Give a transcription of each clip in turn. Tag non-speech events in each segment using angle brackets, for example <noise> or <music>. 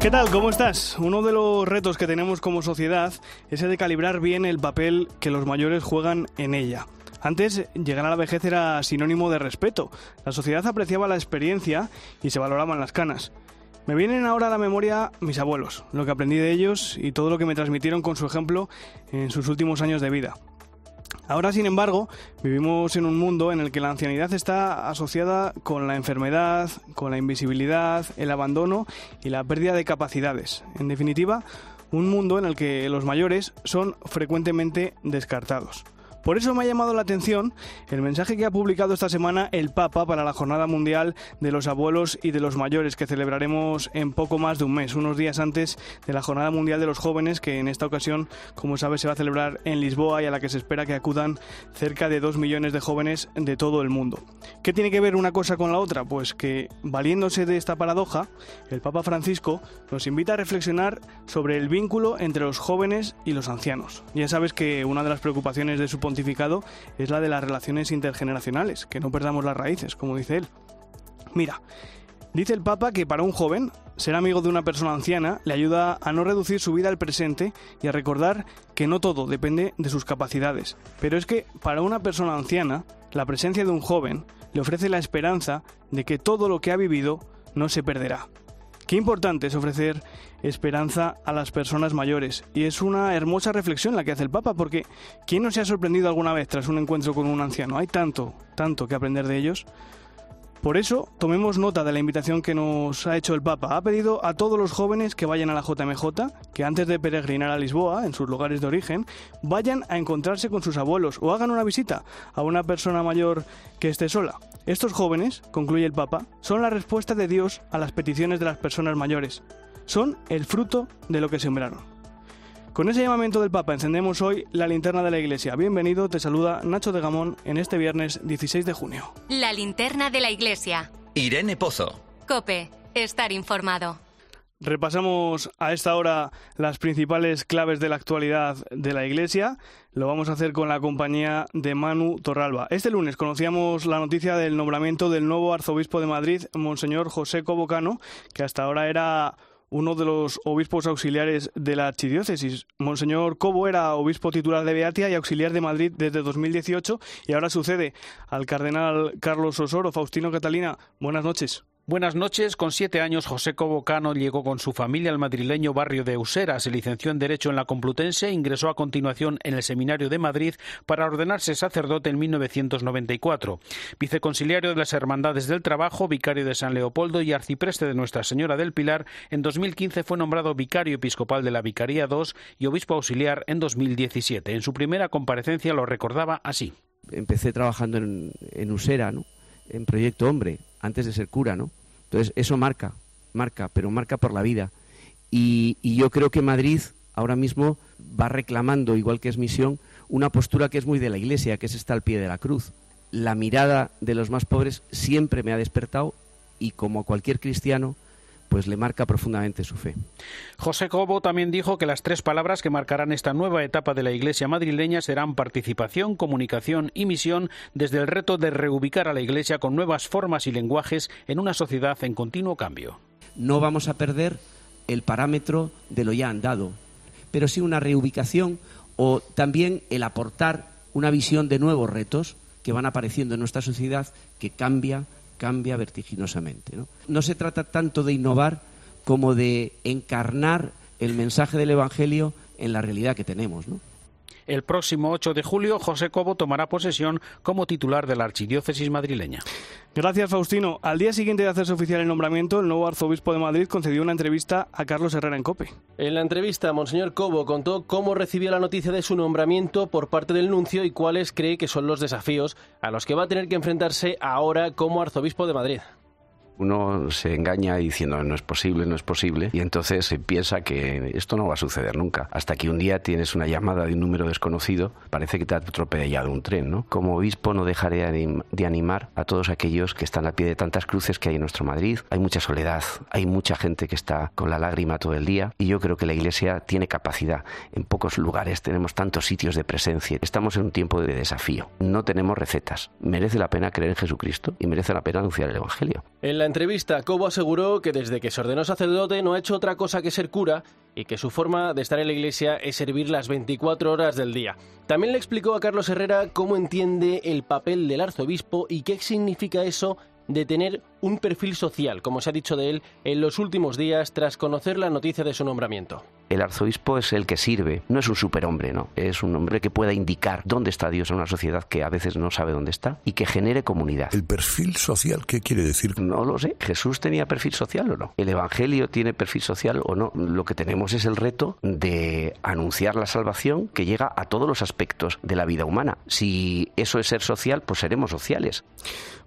¿Qué tal? ¿Cómo estás? Uno de los retos que tenemos como sociedad es el de calibrar bien el papel que los mayores juegan en ella. Antes, llegar a la vejez era sinónimo de respeto. La sociedad apreciaba la experiencia y se valoraban las canas. Me vienen ahora a la memoria mis abuelos, lo que aprendí de ellos y todo lo que me transmitieron con su ejemplo en sus últimos años de vida. Ahora, sin embargo, vivimos en un mundo en el que la ancianidad está asociada con la enfermedad, con la invisibilidad, el abandono y la pérdida de capacidades. En definitiva, un mundo en el que los mayores son frecuentemente descartados. Por eso me ha llamado la atención el mensaje que ha publicado esta semana el Papa para la Jornada Mundial de los Abuelos y de los Mayores, que celebraremos en poco más de un mes, unos días antes de la Jornada Mundial de los Jóvenes, que en esta ocasión, como sabes, se va a celebrar en Lisboa y a la que se espera que acudan cerca de dos millones de jóvenes de todo el mundo. ¿Qué tiene que ver una cosa con la otra? Pues que, valiéndose de esta paradoja, el Papa Francisco nos invita a reflexionar sobre el vínculo entre los jóvenes y los ancianos. Ya sabes que una de las preocupaciones de su es la de las relaciones intergeneracionales, que no perdamos las raíces, como dice él. Mira, dice el Papa que para un joven ser amigo de una persona anciana le ayuda a no reducir su vida al presente y a recordar que no todo depende de sus capacidades. Pero es que para una persona anciana, la presencia de un joven le ofrece la esperanza de que todo lo que ha vivido no se perderá. Qué importante es ofrecer esperanza a las personas mayores. Y es una hermosa reflexión la que hace el Papa, porque ¿quién no se ha sorprendido alguna vez tras un encuentro con un anciano? Hay tanto, tanto que aprender de ellos. Por eso, tomemos nota de la invitación que nos ha hecho el Papa. Ha pedido a todos los jóvenes que vayan a la JMJ, que antes de peregrinar a Lisboa, en sus lugares de origen, vayan a encontrarse con sus abuelos o hagan una visita a una persona mayor que esté sola. Estos jóvenes, concluye el Papa, son la respuesta de Dios a las peticiones de las personas mayores. Son el fruto de lo que sembraron. Con ese llamamiento del Papa encendemos hoy la linterna de la Iglesia. Bienvenido, te saluda Nacho de Gamón en este viernes 16 de junio. La linterna de la Iglesia. Irene Pozo. Cope. Estar informado. Repasamos a esta hora las principales claves de la actualidad de la Iglesia. Lo vamos a hacer con la compañía de Manu Torralba. Este lunes conocíamos la noticia del nombramiento del nuevo arzobispo de Madrid, Monseñor José Cobocano, que hasta ahora era uno de los obispos auxiliares de la archidiócesis. Monseñor Cobo era obispo titular de Beatia y auxiliar de Madrid desde 2018 y ahora sucede al cardenal Carlos Osoro. Faustino Catalina, buenas noches. Buenas noches. Con siete años, José Cobocano llegó con su familia al madrileño barrio de Usera. Se licenció en Derecho en la Complutense e ingresó a continuación en el Seminario de Madrid para ordenarse sacerdote en 1994. Viceconciliario de las Hermandades del Trabajo, vicario de San Leopoldo y arcipreste de Nuestra Señora del Pilar, en 2015 fue nombrado vicario episcopal de la Vicaría II y obispo auxiliar en 2017. En su primera comparecencia lo recordaba así. Empecé trabajando en, Usera, en Proyecto Hombre, antes de ser cura, ¿no? Entonces, eso marca, marca, pero marca por la vida. Y, yo creo que Madrid ahora mismo va reclamando, igual que es misión, una postura que es muy de la Iglesia, que es estar al pie de la cruz. La mirada de los más pobres siempre me ha despertado y como cualquier cristiano, pues le marca profundamente su fe. José Cobo también dijo que las tres palabras que marcarán esta nueva etapa de la Iglesia madrileña serán participación, comunicación y misión desde el reto de reubicar a la Iglesia con nuevas formas y lenguajes en una sociedad en continuo cambio. No vamos a perder el parámetro de lo ya andado, pero sí una reubicación o también el aportar una visión de nuevos retos que van apareciendo en nuestra sociedad que cambia cambia vertiginosamente. ¿no? no se trata tanto de innovar como de encarnar el mensaje del Evangelio en la realidad que tenemos. ¿no? El próximo 8 de julio, José Cobo tomará posesión como titular de la Archidiócesis madrileña. Gracias, Faustino. Al día siguiente de hacerse oficial el nombramiento, el nuevo arzobispo de Madrid concedió una entrevista a Carlos Herrera en COPE. En la entrevista, Monseñor Cobo contó cómo recibió la noticia de su nombramiento por parte del nuncio y cuáles cree que son los desafíos a los que va a tener que enfrentarse ahora como arzobispo de Madrid. Uno se engaña diciendo no es posible, no es posible, y entonces se piensa que esto no va a suceder nunca. Hasta que un día tienes una llamada de un número desconocido, parece que te ha atropellado un tren, ¿no? Como obispo no dejaré de animar a todos aquellos que están a pie de tantas cruces que hay en nuestro Madrid. Hay mucha soledad, hay mucha gente que está con la lágrima todo el día, y yo creo que la Iglesia tiene capacidad. En pocos lugares tenemos tantos sitios de presencia. Estamos en un tiempo de desafío. No tenemos recetas. Merece la pena creer en Jesucristo y merece la pena anunciar el Evangelio. Entrevista, Cobo aseguró que desde que se ordenó sacerdote no ha hecho otra cosa que ser cura y que su forma de estar en la iglesia es servir las 24 horas del día. También le explicó a Carlos Herrera cómo entiende el papel del arzobispo y qué significa eso de tener un perfil social, como se ha dicho de él en los últimos días tras conocer la noticia de su nombramiento. El arzobispo es el que sirve, no es un superhombre, no, es un hombre que pueda indicar dónde está Dios en una sociedad que a veces no sabe dónde está y que genere comunidad. ¿El perfil social qué quiere decir? No lo sé, ¿Jesús tenía perfil social o no? ¿El Evangelio tiene perfil social o no? Lo que tenemos es el reto de anunciar la salvación que llega a todos los aspectos de la vida humana. Si eso es ser social, pues seremos sociales.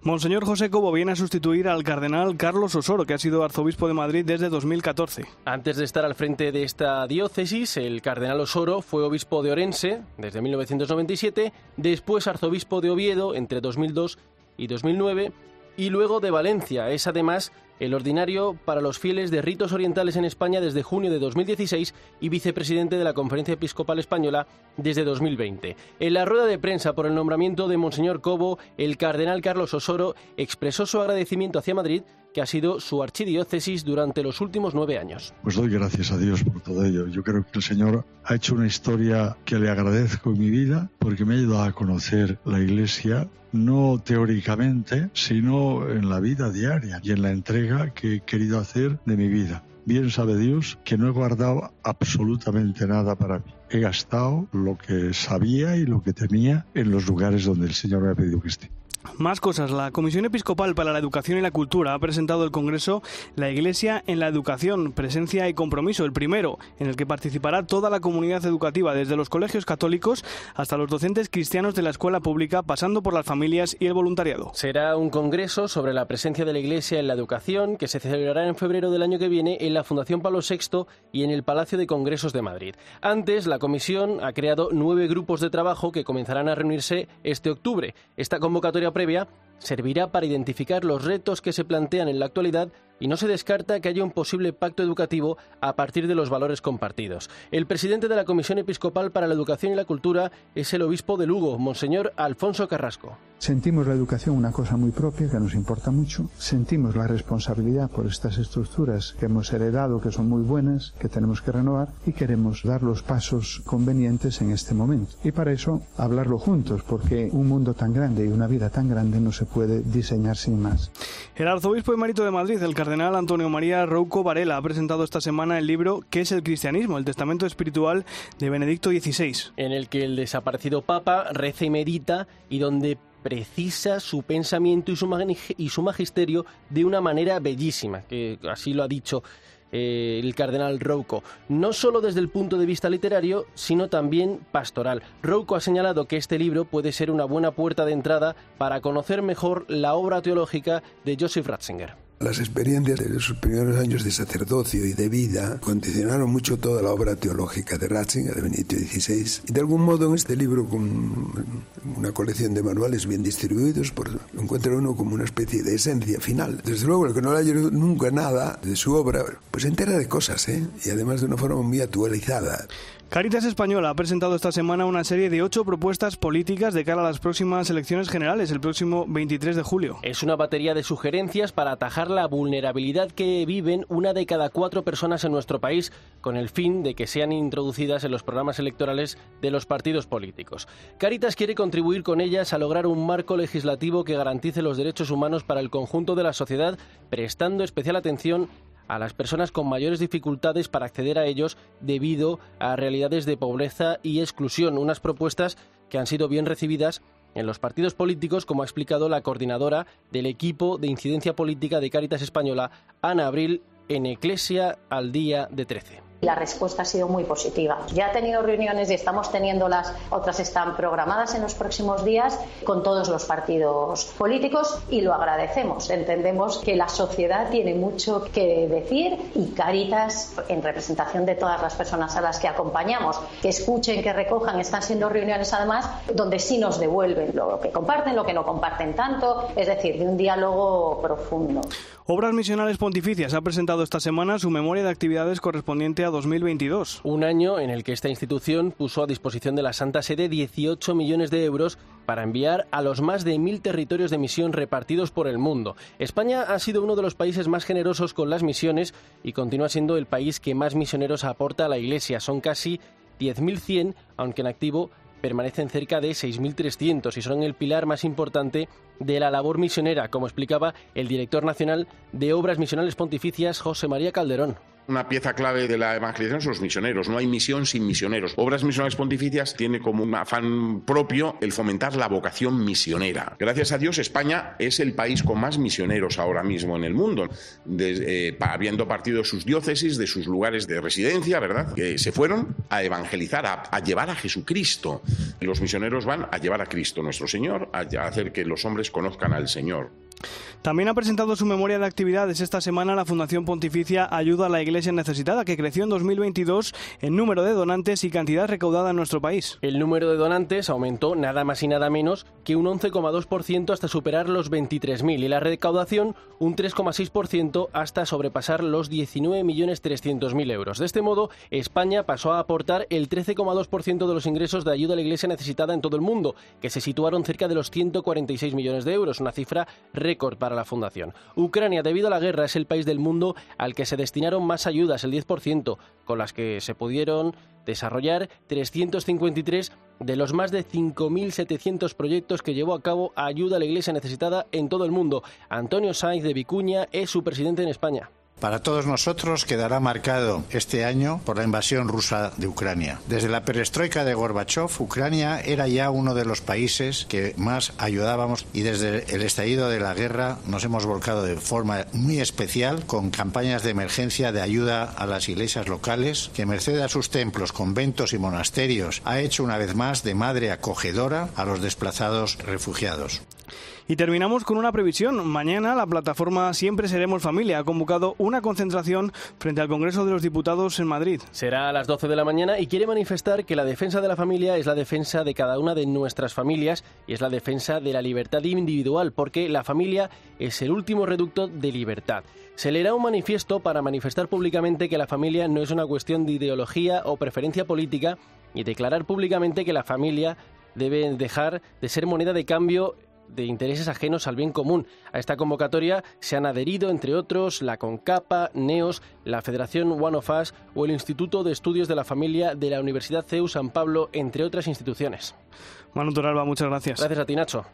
Monseñor José Cobo viene a sustituir al cardenal Carlos Osoro, que ha sido arzobispo de Madrid desde 2014. Antes de estar al frente de esta diócesis, el cardenal Osoro fue obispo de Orense desde 1997, después arzobispo de Oviedo entre 2002 y 2009 y luego de Valencia. Es además el ordinario para los fieles de ritos orientales en España desde junio de 2016 y vicepresidente de la Conferencia Episcopal Española desde 2020. En la rueda de prensa por el nombramiento de Monseñor Cobo, el cardenal Carlos Osoro expresó su agradecimiento hacia Madrid que ha sido su archidiócesis durante los últimos nueve años. Pues doy gracias a Dios por todo ello. Yo creo que el Señor ha hecho una historia que le agradezco en mi vida porque me ha ayudado a conocer la Iglesia no teóricamente, sino en la vida diaria y en la entrega que he querido hacer de mi vida. Bien sabe Dios que no he guardado absolutamente nada para mí. He gastado lo que sabía y lo que tenía en los lugares donde el Señor me ha pedido que esté. Más cosas. La Comisión Episcopal para la Educación y la Cultura ha presentado el Congreso La Iglesia en la Educación, Presencia y Compromiso, el primero, en el que participará toda la comunidad educativa, desde los colegios católicos hasta los docentes cristianos de la escuela pública, pasando por las familias y el voluntariado. Será un congreso sobre la presencia de la Iglesia en la educación que se celebrará en febrero del año que viene en la Fundación Pablo VI y en el Palacio de Congresos de Madrid. Antes, la Comisión ha creado nueve grupos de trabajo que comenzarán a reunirse este octubre. Esta convocatoria previa servirá para identificar los retos que se plantean en la actualidad y no se descarta que haya un posible pacto educativo a partir de los valores compartidos. El presidente de la Comisión Episcopal para la Educación y la Cultura es el obispo de Lugo, Monseñor Alfonso Carrasco. Sentimos la educación una cosa muy propia que nos importa mucho. Sentimos la responsabilidad por estas estructuras que hemos heredado, que son muy buenas, que tenemos que renovar y queremos dar los pasos convenientes en este momento. Y para eso hablarlo juntos, porque un mundo tan grande y una vida tan grande no se puede diseñar sin más. El arzobispo emérito de Madrid, el cardenal Antonio María Rouco Varela, ha presentado esta semana el libro ¿Qué es el cristianismo? El testamento espiritual de Benedicto XVI. En el que el desaparecido Papa reza y medita y donde precisa su pensamiento y su, y su magisterio de una manera bellísima, que así lo ha dicho eh, el cardenal Rouco, no solo desde el punto de vista literario, sino también pastoral. Rouco ha señalado que este libro puede ser una buena puerta de entrada para conocer mejor la obra teológica de Joseph Ratzinger. Las experiencias de sus primeros años de sacerdocio y de vida condicionaron mucho toda la obra teológica de Ratzinger, de Benito XVI. Y de algún modo en este libro, con una colección de manuales bien distribuidos, por, encuentra uno como una especie de esencia final. Desde luego, el que no le haya nunca nada de su obra, pues entera de cosas, ¿eh? y además de una forma muy actualizada. Caritas Española ha presentado esta semana una serie de ocho propuestas políticas de cara a las próximas elecciones generales, el próximo 23 de julio. Es una batería de sugerencias para atajar la vulnerabilidad que viven una de cada cuatro personas en nuestro país, con el fin de que sean introducidas en los programas electorales de los partidos políticos. Caritas quiere contribuir con ellas a lograr un marco legislativo que garantice los derechos humanos para el conjunto de la sociedad, prestando especial atención a las personas con mayores dificultades para acceder a ellos debido a realidades de pobreza y exclusión, unas propuestas que han sido bien recibidas en los partidos políticos, como ha explicado la coordinadora del equipo de incidencia política de Cáritas Española, Ana Abril, en Eclesia al día de 13. La respuesta ha sido muy positiva. Ya ha tenido reuniones y estamos teniéndolas, otras están programadas en los próximos días con todos los partidos políticos y lo agradecemos. Entendemos que la sociedad tiene mucho que decir y Caritas, en representación de todas las personas a las que acompañamos, que escuchen, que recojan, están siendo reuniones además donde sí nos devuelven lo que comparten, lo que no comparten tanto, es decir, de un diálogo profundo. Obras Misionales Pontificias ha presentado esta semana su memoria de actividades correspondiente a 2022. Un año en el que esta institución puso a disposición de la Santa Sede 18 millones de euros para enviar a los más de mil territorios de misión repartidos por el mundo. España ha sido uno de los países más generosos con las misiones y continúa siendo el país que más misioneros aporta a la Iglesia. Son casi 10.100, aunque en activo permanecen cerca de 6.300 y son el pilar más importante de la labor misionera, como explicaba el director nacional de Obras Misionales Pontificias, José María Calderón. Una pieza clave de la evangelización son los misioneros. No hay misión sin misioneros. Obras Misionales Pontificias tiene como un afán propio el fomentar la vocación misionera. Gracias a Dios, España es el país con más misioneros ahora mismo en el mundo, eh, habiendo partido sus diócesis, de sus lugares de residencia, ¿verdad? Que se fueron a evangelizar, a, llevar a Jesucristo. Los misioneros van a llevar a Cristo, nuestro Señor, a hacer que los hombres conozcan al Señor. También ha presentado su memoria de actividades esta semana la Fundación Pontificia Ayuda a la Iglesia Necesitada, que creció en 2022 en número de donantes y cantidad recaudada en nuestro país. El número de donantes aumentó nada más y nada menos que un 11,2% hasta superar los 23.000 y la recaudación un 3,6% hasta sobrepasar los 19.300.000 euros. De este modo, España pasó a aportar el 13,2% de los ingresos de ayuda a la Iglesia necesitada en todo el mundo, que se situaron cerca de los 146 millones de euros, una cifra récord para la Fundación. Ucrania, debido a la guerra, es el país del mundo al que se destinaron más ayudas, el 10%, con las que se pudieron desarrollar 353 de los más de 5.700 proyectos que llevó a cabo Ayuda a la Iglesia Necesitada en todo el mundo. Antonio Sainz de Vicuña es su presidente en España. Para todos nosotros quedará marcado este año por la invasión rusa de Ucrania. Desde la perestroika de Gorbachev, Ucrania era ya uno de los países que más ayudábamos y desde el estallido de la guerra nos hemos volcado de forma muy especial con campañas de emergencia de ayuda a las iglesias locales que merced a sus templos, conventos y monasterios ha hecho una vez más de madre acogedora a los desplazados refugiados. Y terminamos con una previsión. Mañana la plataforma Siempre Seremos Familia ha convocado una concentración frente al Congreso de los Diputados en Madrid. Será a las 12 de la mañana y quiere manifestar que la defensa de la familia es la defensa de cada una de nuestras familias y es la defensa de la libertad individual, porque la familia es el último reducto de libertad. Se leerá un manifiesto para manifestar públicamente que la familia no es una cuestión de ideología o preferencia política y declarar públicamente que la familia debe dejar de ser moneda de cambio de intereses ajenos al bien común. A esta convocatoria se han adherido, entre otros, la CONCAPA, NEOS, la Federación One of Us o el Instituto de Estudios de la Familia de la Universidad CEU San Pablo, entre otras instituciones. Manu Toralba, muchas gracias. Gracias a ti, Nacho.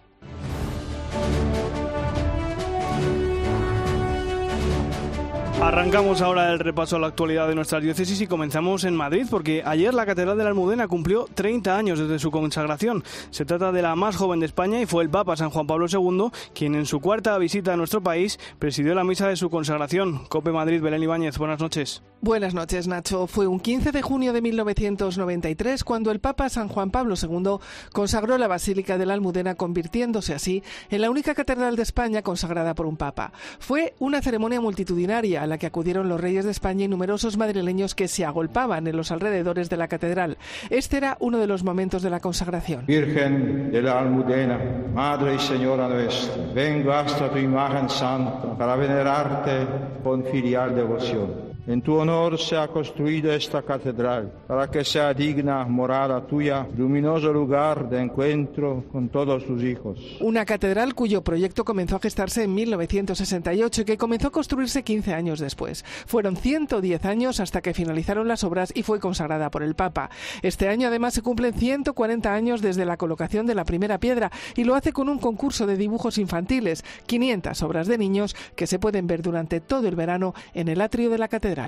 Arrancamos ahora el repaso a la actualidad de nuestras diócesis y comenzamos en Madrid porque ayer la Catedral de la Almudena cumplió 30 años desde su consagración. Se trata de la más joven de España y fue el Papa San Juan Pablo II quien en su cuarta visita a nuestro país presidió la misa de su consagración. Cope Madrid, Belén Ibáñez, buenas noches. Buenas noches, Nacho. Fue un 15 de junio de 1993 cuando el Papa San Juan Pablo II consagró la Basílica de la Almudena convirtiéndose así en la única catedral de España consagrada por un Papa. Fue una ceremonia multitudinaria la que acudieron los reyes de España y numerosos madrileños que se agolpaban en los alrededores de la catedral. Este era uno de los momentos de la consagración. Virgen de la Almudena, Madre y Señora nuestra, vengo hasta tu imagen santa para venerarte con filial devoción. En tu honor se ha construido esta catedral para que sea digna morada tuya, luminoso lugar de encuentro con todos tus hijos. Una catedral cuyo proyecto comenzó a gestarse en 1968 y que comenzó a construirse 15 años después. Fueron 110 años hasta que finalizaron las obras y fue consagrada por el Papa. Este año además se cumplen 140 años desde la colocación de la primera piedra y lo hace con un concurso de dibujos infantiles, 500 obras de niños que se pueden ver durante todo el verano en el atrio de la catedral.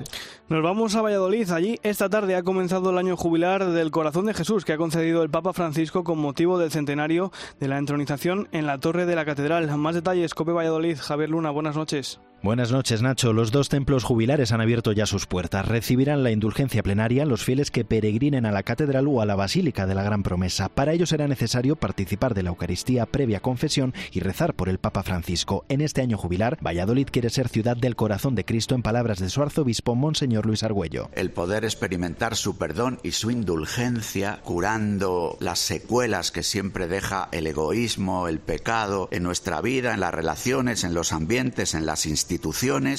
Nos vamos a Valladolid. Allí esta tarde ha comenzado el año jubilar del Corazón de Jesús que ha concedido el Papa Francisco con motivo del centenario de la entronización en la torre de la catedral. Más detalles, Cope Valladolid. Javier Luna, buenas noches. Buenas noches, Nacho. Los dos templos jubilares han abierto ya sus puertas. Recibirán la indulgencia plenaria los fieles que peregrinen a la catedral o a la basílica de la Gran Promesa. Para ello será necesario participar de la Eucaristía previa confesión y rezar por el Papa Francisco. En este año jubilar, Valladolid quiere ser ciudad del corazón de Cristo en palabras de su arzobispo, Monseñor Luis Argüello. El poder experimentar su perdón y su indulgencia, curando las secuelas que siempre deja el egoísmo, el pecado en nuestra vida, en las relaciones, en los ambientes, en las instituciones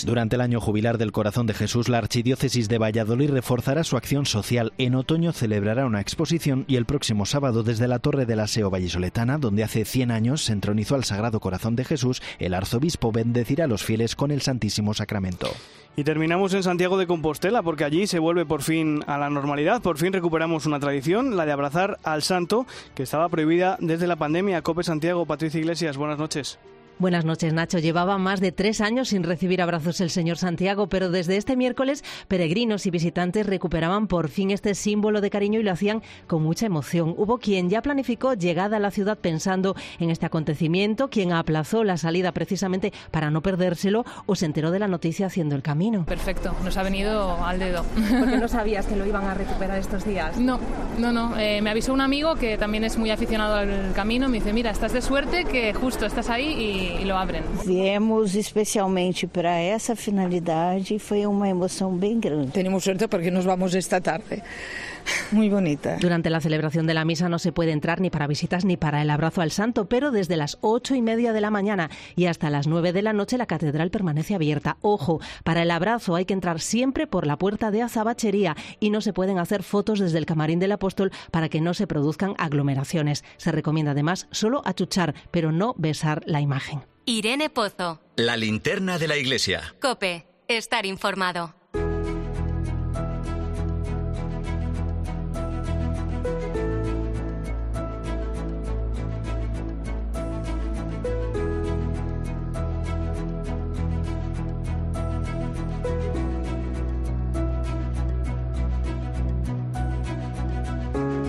durante el año jubilar del Corazón de Jesús, la Archidiócesis de Valladolid reforzará su acción social. En otoño celebrará una exposición y el próximo sábado desde la Torre del Aseo Vallisoletana, donde hace 100 años se entronizó al Sagrado Corazón de Jesús, el arzobispo bendecirá a los fieles con el Santísimo Sacramento. Y terminamos en Santiago de Compostela porque allí se vuelve por fin a la normalidad, por fin recuperamos una tradición, la de abrazar al santo, que estaba prohibida desde la pandemia. Cope Santiago, Patricia Iglesias, buenas noches. Buenas noches, Nacho. Llevaba más de tres años sin recibir abrazos el señor Santiago, pero desde este miércoles peregrinos y visitantes recuperaban por fin este símbolo de cariño y lo hacían con mucha emoción. Hubo quien ya planificó llegada a la ciudad pensando en este acontecimiento, quien aplazó la salida precisamente para no perdérselo o se enteró de la noticia haciendo el camino. Perfecto, nos ha venido al dedo. Porque no <laughs> sabías que lo iban a recuperar estos días. No, no, no. Eh, me avisó un amigo que también es muy aficionado al camino. Me dice, mira, estás de suerte que justo estás ahí y e lo abren. Viemos especialmente para esa finalidad y fue una emoción bien grande. Tenemos suerte porque nos vamos esta tarde. <laughs> Muy bonita. Durante la celebración de la misa no se puede entrar ni para visitas ni para el abrazo al santo, pero desde las ocho y media de la mañana y hasta las nueve de la noche la catedral permanece abierta. Ojo, para el abrazo hay que entrar siempre por la puerta de azabachería y no se pueden hacer fotos desde el camarín del apóstol para que no se produzcan aglomeraciones. Se recomienda además solo achuchar, pero no besar la imagen. Irene Pozo. La linterna de la iglesia. Cope. Estar informado.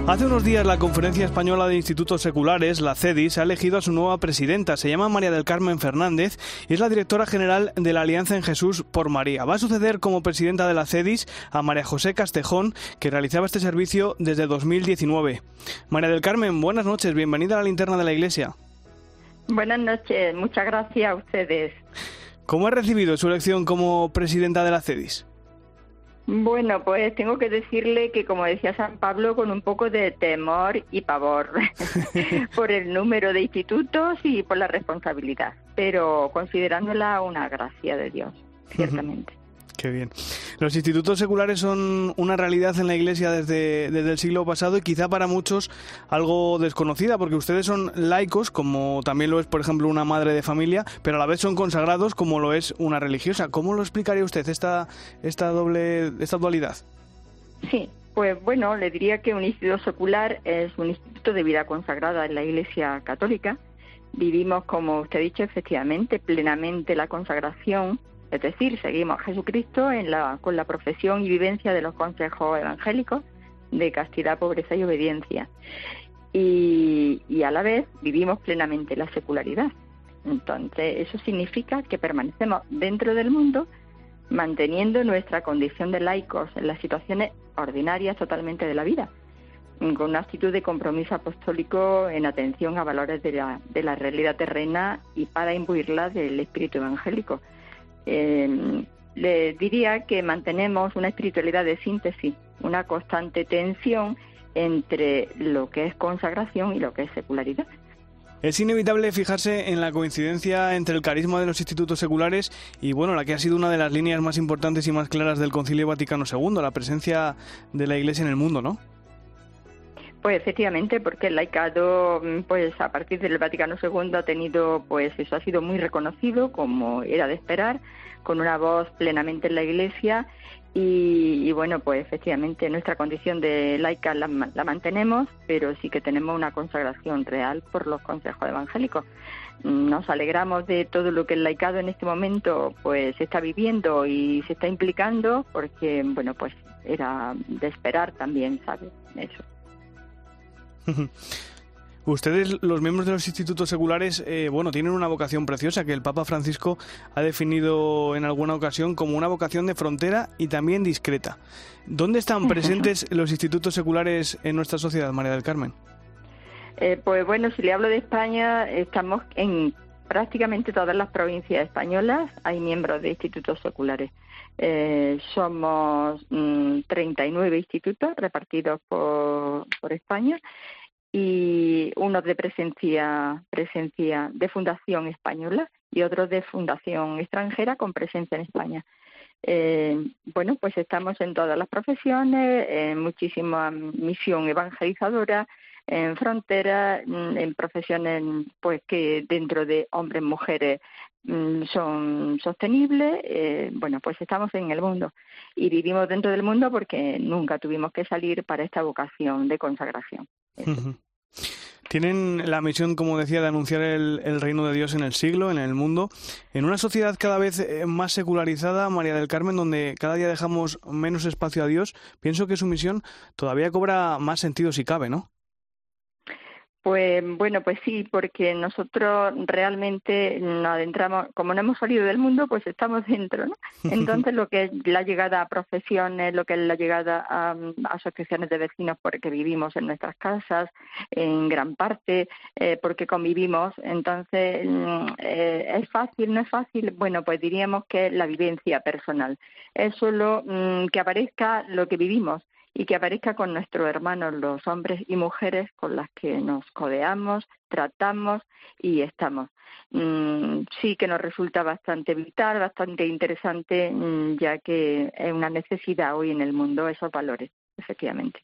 Hace unos días la Conferencia Española de Institutos Seculares, la CEDIS, ha elegido a su nueva presidenta. Se llama María del Carmen Fernández y es la directora general de la Alianza en Jesús por María. Va a suceder como presidenta de la CEDIS a María José Castejón, que realizaba este servicio desde 2019. María del Carmen, buenas noches, bienvenida a la linterna de la Iglesia. Buenas noches, muchas gracias a ustedes. ¿Cómo ha recibido su elección como presidenta de la CEDIS? Bueno, pues tengo que decirle que, como decía San Pablo, con un poco de temor y pavor <laughs> por el número de institutos y por la responsabilidad, pero considerándola una gracia de Dios, ciertamente. Qué bien. Los institutos seculares son una realidad en la Iglesia desde, desde el siglo pasado y quizá para muchos algo desconocida, porque ustedes son laicos, como también lo es, por ejemplo, una madre de familia, pero a la vez son consagrados como lo es una religiosa. ¿Cómo lo explicaría usted esta, esta doble esta dualidad? Sí, pues bueno, le diría que un instituto secular es un instituto de vida consagrada en la Iglesia Católica. Vivimos, como usted ha dicho, efectivamente, plenamente la consagración es decir, seguimos a Jesucristo en la, con la profesión y vivencia de los consejos evangélicos de castidad, pobreza y obediencia. Y, a la vez vivimos plenamente la secularidad. Entonces, eso significa que permanecemos dentro del mundo manteniendo nuestra condición de laicos en las situaciones ordinarias totalmente de la vida, con una actitud de compromiso apostólico en atención a valores de la, de la realidad terrena y para imbuirla del espíritu evangélico. Eh, le diría que mantenemos una espiritualidad de síntesis, una constante tensión entre lo que es consagración y lo que es secularidad. Es inevitable fijarse en la coincidencia entre el carisma de los institutos seculares y, bueno, la que ha sido una de las líneas más importantes y más claras del Concilio Vaticano II, la presencia de la Iglesia en el mundo, ¿no? Pues efectivamente, porque el laicado, mm, pues a partir del Vaticano II ha tenido, pues eso ha sido muy reconocido, como era de esperar, con una voz plenamente en la Iglesia y, bueno, pues efectivamente nuestra condición de laica la, mantenemos, pero sí que tenemos una consagración real por los consejos evangélicos. Nos alegramos de todo lo que el laicado en este momento pues está viviendo y se está implicando, porque bueno, pues era de esperar también, ¿sabes? Eso. <laughs> Ustedes, los miembros de los institutos seculares, eh, bueno, tienen una vocación preciosa que el Papa Francisco ha definido en alguna ocasión como una vocación de frontera y también discreta. ¿Dónde están <laughs> presentes los institutos seculares en nuestra sociedad, María del Carmen? Eh, pues bueno, si le hablo de España, estamos en prácticamente todas las provincias españolas, hay miembros de institutos seculares. Eh, somos 39 mm, institutos repartidos por, España y unos de presencia, presencia de fundación española y otros de fundación extranjera con presencia en España. Eh, bueno, pues estamos en todas las profesiones, en muchísima misión evangelizadora, en fronteras, mm, en profesiones pues que dentro de hombres mujeres son sostenibles. Eh, bueno, pues estamos en el mundo y vivimos dentro del mundo porque nunca tuvimos que salir para esta vocación de consagración. Tienen la misión, como decía, de anunciar el, reino de Dios en el siglo, en el mundo, en una sociedad cada vez eh, más secularizada, María del Carmen, donde cada día dejamos menos espacio a Dios. Pienso que su misión todavía cobra más sentido si cabe, ¿no? Pues bueno, pues sí, porque nosotros realmente nos adentramos, como no hemos salido del mundo, pues estamos <laughs> dentro, ¿no? <laughs> Entonces lo que es la llegada a profesiones, lo que es la llegada a, asociaciones de vecinos, porque vivimos en nuestras casas, en gran parte, eh, porque convivimos, entonces mm, eh, es fácil, no es fácil, bueno, pues diríamos que es la vivencia personal, es solo mm, que aparezca lo que vivimos y que aparezca con nuestros hermanos, los hombres y mujeres con las que nos codeamos, tratamos y estamos. Mm, sí que nos resulta bastante vital, bastante interesante, mm, ya que es una necesidad hoy en el mundo esos valores, efectivamente.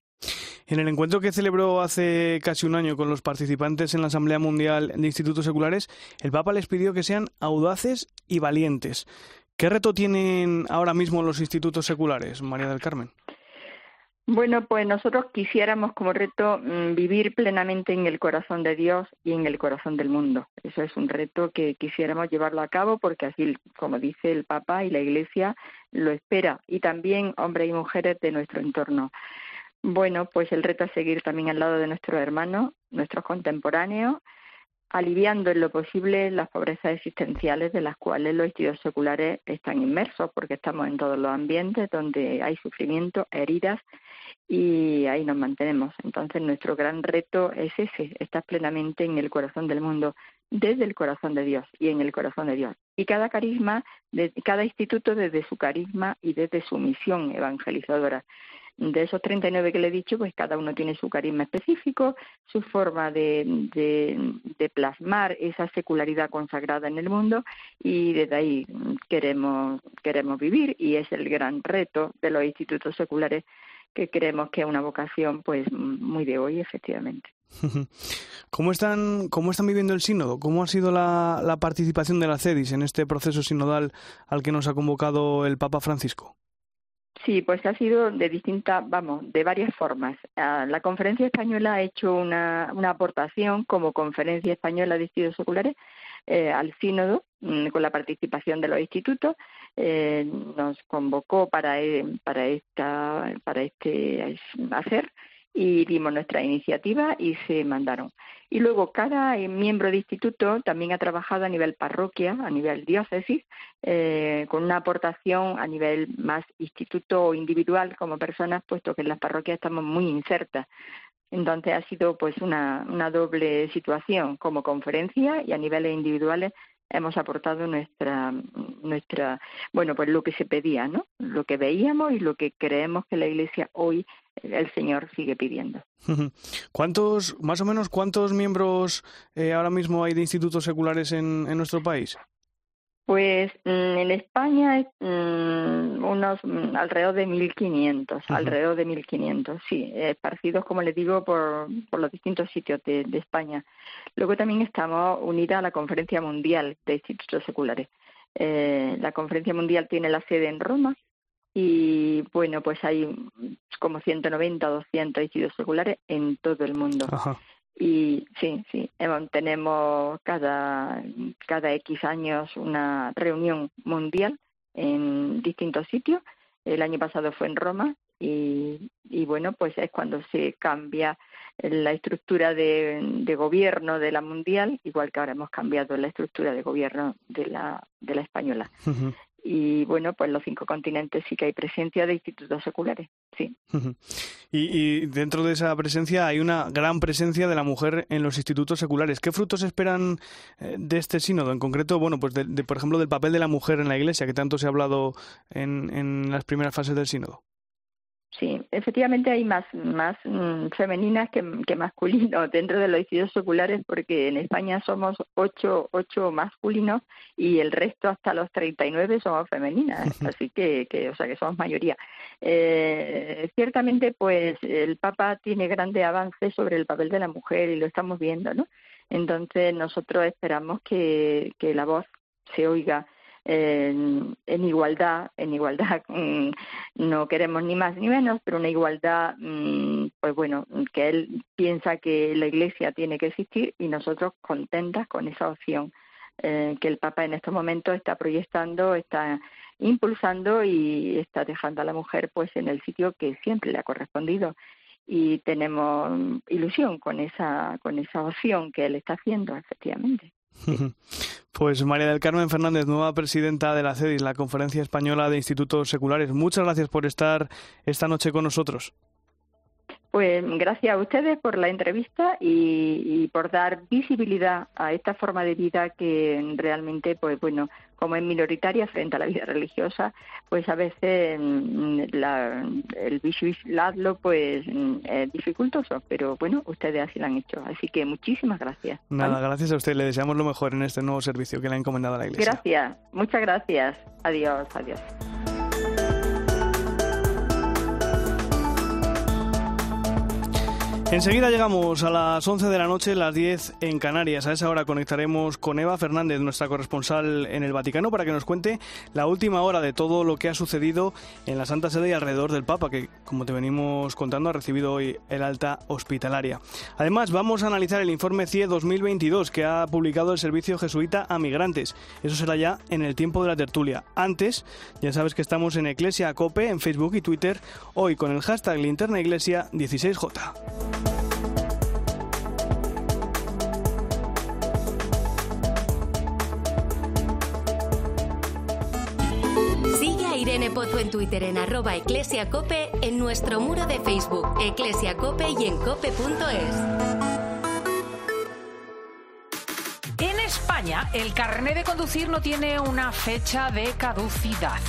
En el encuentro que celebró hace casi un año con los participantes en la Asamblea Mundial de Institutos Seculares, el Papa les pidió que sean audaces y valientes. ¿Qué reto tienen ahora mismo los institutos seculares, María del Carmen? Bueno, pues nosotros quisiéramos como reto mm, vivir plenamente en el corazón de Dios y en el corazón del mundo. Eso es un reto que quisiéramos llevarlo a cabo porque así, como dice el Papa y la Iglesia, lo espera y también hombres y mujeres de nuestro entorno. Bueno, pues el reto es seguir también al lado de nuestros hermanos, nuestros contemporáneos, aliviando en lo posible las pobrezas existenciales de las cuales los estudios seculares están inmersos, porque estamos en todos los ambientes donde hay sufrimiento, heridas y ahí nos mantenemos. Entonces nuestro gran reto es ese, estar plenamente en el corazón del mundo, desde el corazón de Dios y en el corazón de Dios. Y cada carisma, cada instituto desde su carisma y desde su misión evangelizadora. De esos 39 que le he dicho, pues cada uno tiene su carisma específico, su forma de, plasmar esa secularidad consagrada en el mundo y desde ahí queremos, queremos vivir y es el gran reto de los institutos seculares que creemos que es una vocación pues muy de hoy, efectivamente. <laughs> ¿Cómo están, cómo están viviendo el sínodo? ¿Cómo ha sido la, la participación de la CEDIS en este proceso sinodal al que nos ha convocado el Papa Francisco? Sí, pues ha sido de distintas, vamos, de varias formas. Ah, la Conferencia Española ha hecho una, una aportación como Conferencia Española de Estudios Seculares eh, al sínodo mm, con la participación de los institutos. Eh, nos convocó para, eh, para, esta, para este hacer y dimos nuestra iniciativa y se mandaron. Y luego cada miembro de instituto también ha trabajado a nivel parroquia, a nivel diócesis, eh, con una aportación a nivel más instituto o individual como personas, puesto que en las parroquias estamos muy insertas. Entonces ha sido pues una, una doble situación como conferencia y a niveles individuales hemos aportado nuestra nuestra bueno pues lo que se pedía no lo que veíamos y lo que creemos que la iglesia hoy el señor sigue pidiendo. <laughs> Cuántos más o menos cuántos miembros eh, ahora mismo hay de institutos seculares en, en nuestro país pues mm, en España mm, unos mm, alrededor de 1.500, alrededor de 1.500, sí, esparcidos, como les digo, por, por los distintos sitios de, España. Luego también estamos unidas a la Conferencia Mundial de Institutos Seculares. Eh, la Conferencia Mundial tiene la sede en Roma y, bueno, pues hay como 190 o 200 institutos seculares en todo el mundo. Y sí, sí, tenemos cada, cada X años una reunión mundial en distintos sitios. El año pasado fue en Roma y, y bueno, pues es cuando se cambia la estructura de, de, gobierno de la mundial, igual que ahora hemos cambiado la estructura de gobierno de la, de la española. Y bueno, pues los cinco continentes sí que hay presencia de institutos seculares, sí. y, dentro de esa presencia hay una gran presencia de la mujer en los institutos seculares. ¿Qué frutos esperan eh, de este sínodo? En concreto, bueno, pues de, por ejemplo, del papel de la mujer en la Iglesia, que tanto se ha hablado en, en las primeras fases del sínodo. Sí, efectivamente hay más, más mmm, femeninas que, que, masculinos <laughs> dentro de los institutos seculares porque en España somos ocho, ocho masculinos y el resto hasta los 39 somos femeninas, así que, que, o sea, que somos mayoría. Eh, ciertamente, pues el Papa tiene grandes avances sobre el papel de la mujer y lo estamos viendo, ¿no? Entonces nosotros esperamos que, que la voz se oiga en, igualdad, en igualdad <laughs> mm, no queremos ni más ni menos, pero una igualdad, mm, pues bueno, que él piensa que la Iglesia tiene que existir y nosotros contentas con esa opción eh, que el Papa en estos momentos está proyectando, está impulsando y está dejando a la mujer pues en el sitio que siempre le ha correspondido y tenemos ilusión con esa con esa opción que él está haciendo efectivamente. <laughs> Pues María del Carmen Fernández, nueva presidenta de la CEDIS, la Conferencia Española de Institutos Seculares. Muchas gracias por estar esta noche con nosotros. Pues gracias a ustedes por la entrevista y, y, por dar visibilidad a esta forma de vida que realmente, pues bueno, como es minoritaria frente a la vida religiosa, pues a veces mm, la, el visibilarlo pues mm, es dificultoso, pero bueno, ustedes así lo han hecho. Así que muchísimas gracias. Nada, ¿vale? gracias a usted. Le deseamos lo mejor en este nuevo servicio que le ha encomendado a la Iglesia. Gracias, muchas gracias. Adiós, adiós. Enseguida llegamos a las 11 de la noche, las 10 en Canarias. A esa hora conectaremos con Eva Fernández, nuestra corresponsal en el Vaticano, para que nos cuente la última hora de todo lo que ha sucedido en la Santa Sede y alrededor del Papa, que, como te venimos contando, ha recibido hoy el alta hospitalaria. Además, vamos a analizar el informe CIE 2022 que ha publicado el Servicio Jesuita a Migrantes. Eso será ya en el tiempo de la tertulia. Antes, ya sabes que estamos en Eclesia Cope, en Facebook y Twitter, hoy con el hashtag Linterna Iglesia 16J. En Twitter en arroba eclesiacope, en nuestro muro de Facebook, eclesiacope y en cope.es. En España, el carnet de conducir no tiene una fecha de caducidad.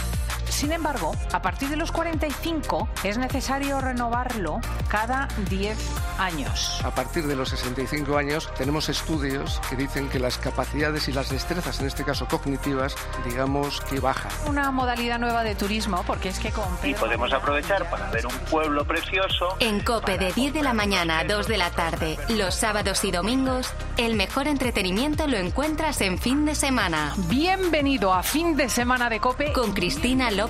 Sin embargo, a partir de los 45 es necesario renovarlo cada 10 años. A partir de los 65 años tenemos estudios que dicen que las capacidades y las destrezas, en este caso cognitivas, digamos que bajan. Una modalidad nueva de turismo, porque es que con Y podemos aprovechar para ver un pueblo precioso. En Cope de 10 de la mañana a 2 de la tarde, los sábados y domingos, el mejor entretenimiento lo encuentras en fin de semana. Bienvenido a fin de semana de Cope con Cristina López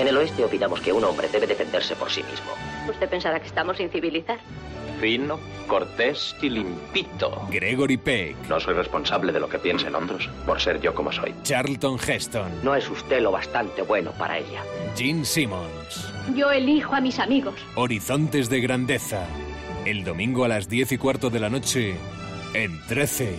En el oeste opinamos que un hombre debe defenderse por sí mismo. ¿Usted pensará que estamos sin civilizar? Fino, cortés y limpito. Gregory Peck. No soy responsable de lo que piensen otros, por ser yo como soy. Charlton Heston. No es usted lo bastante bueno para ella. Gene Simmons. Yo elijo a mis amigos. Horizontes de grandeza. El domingo a las diez y cuarto de la noche, en 13.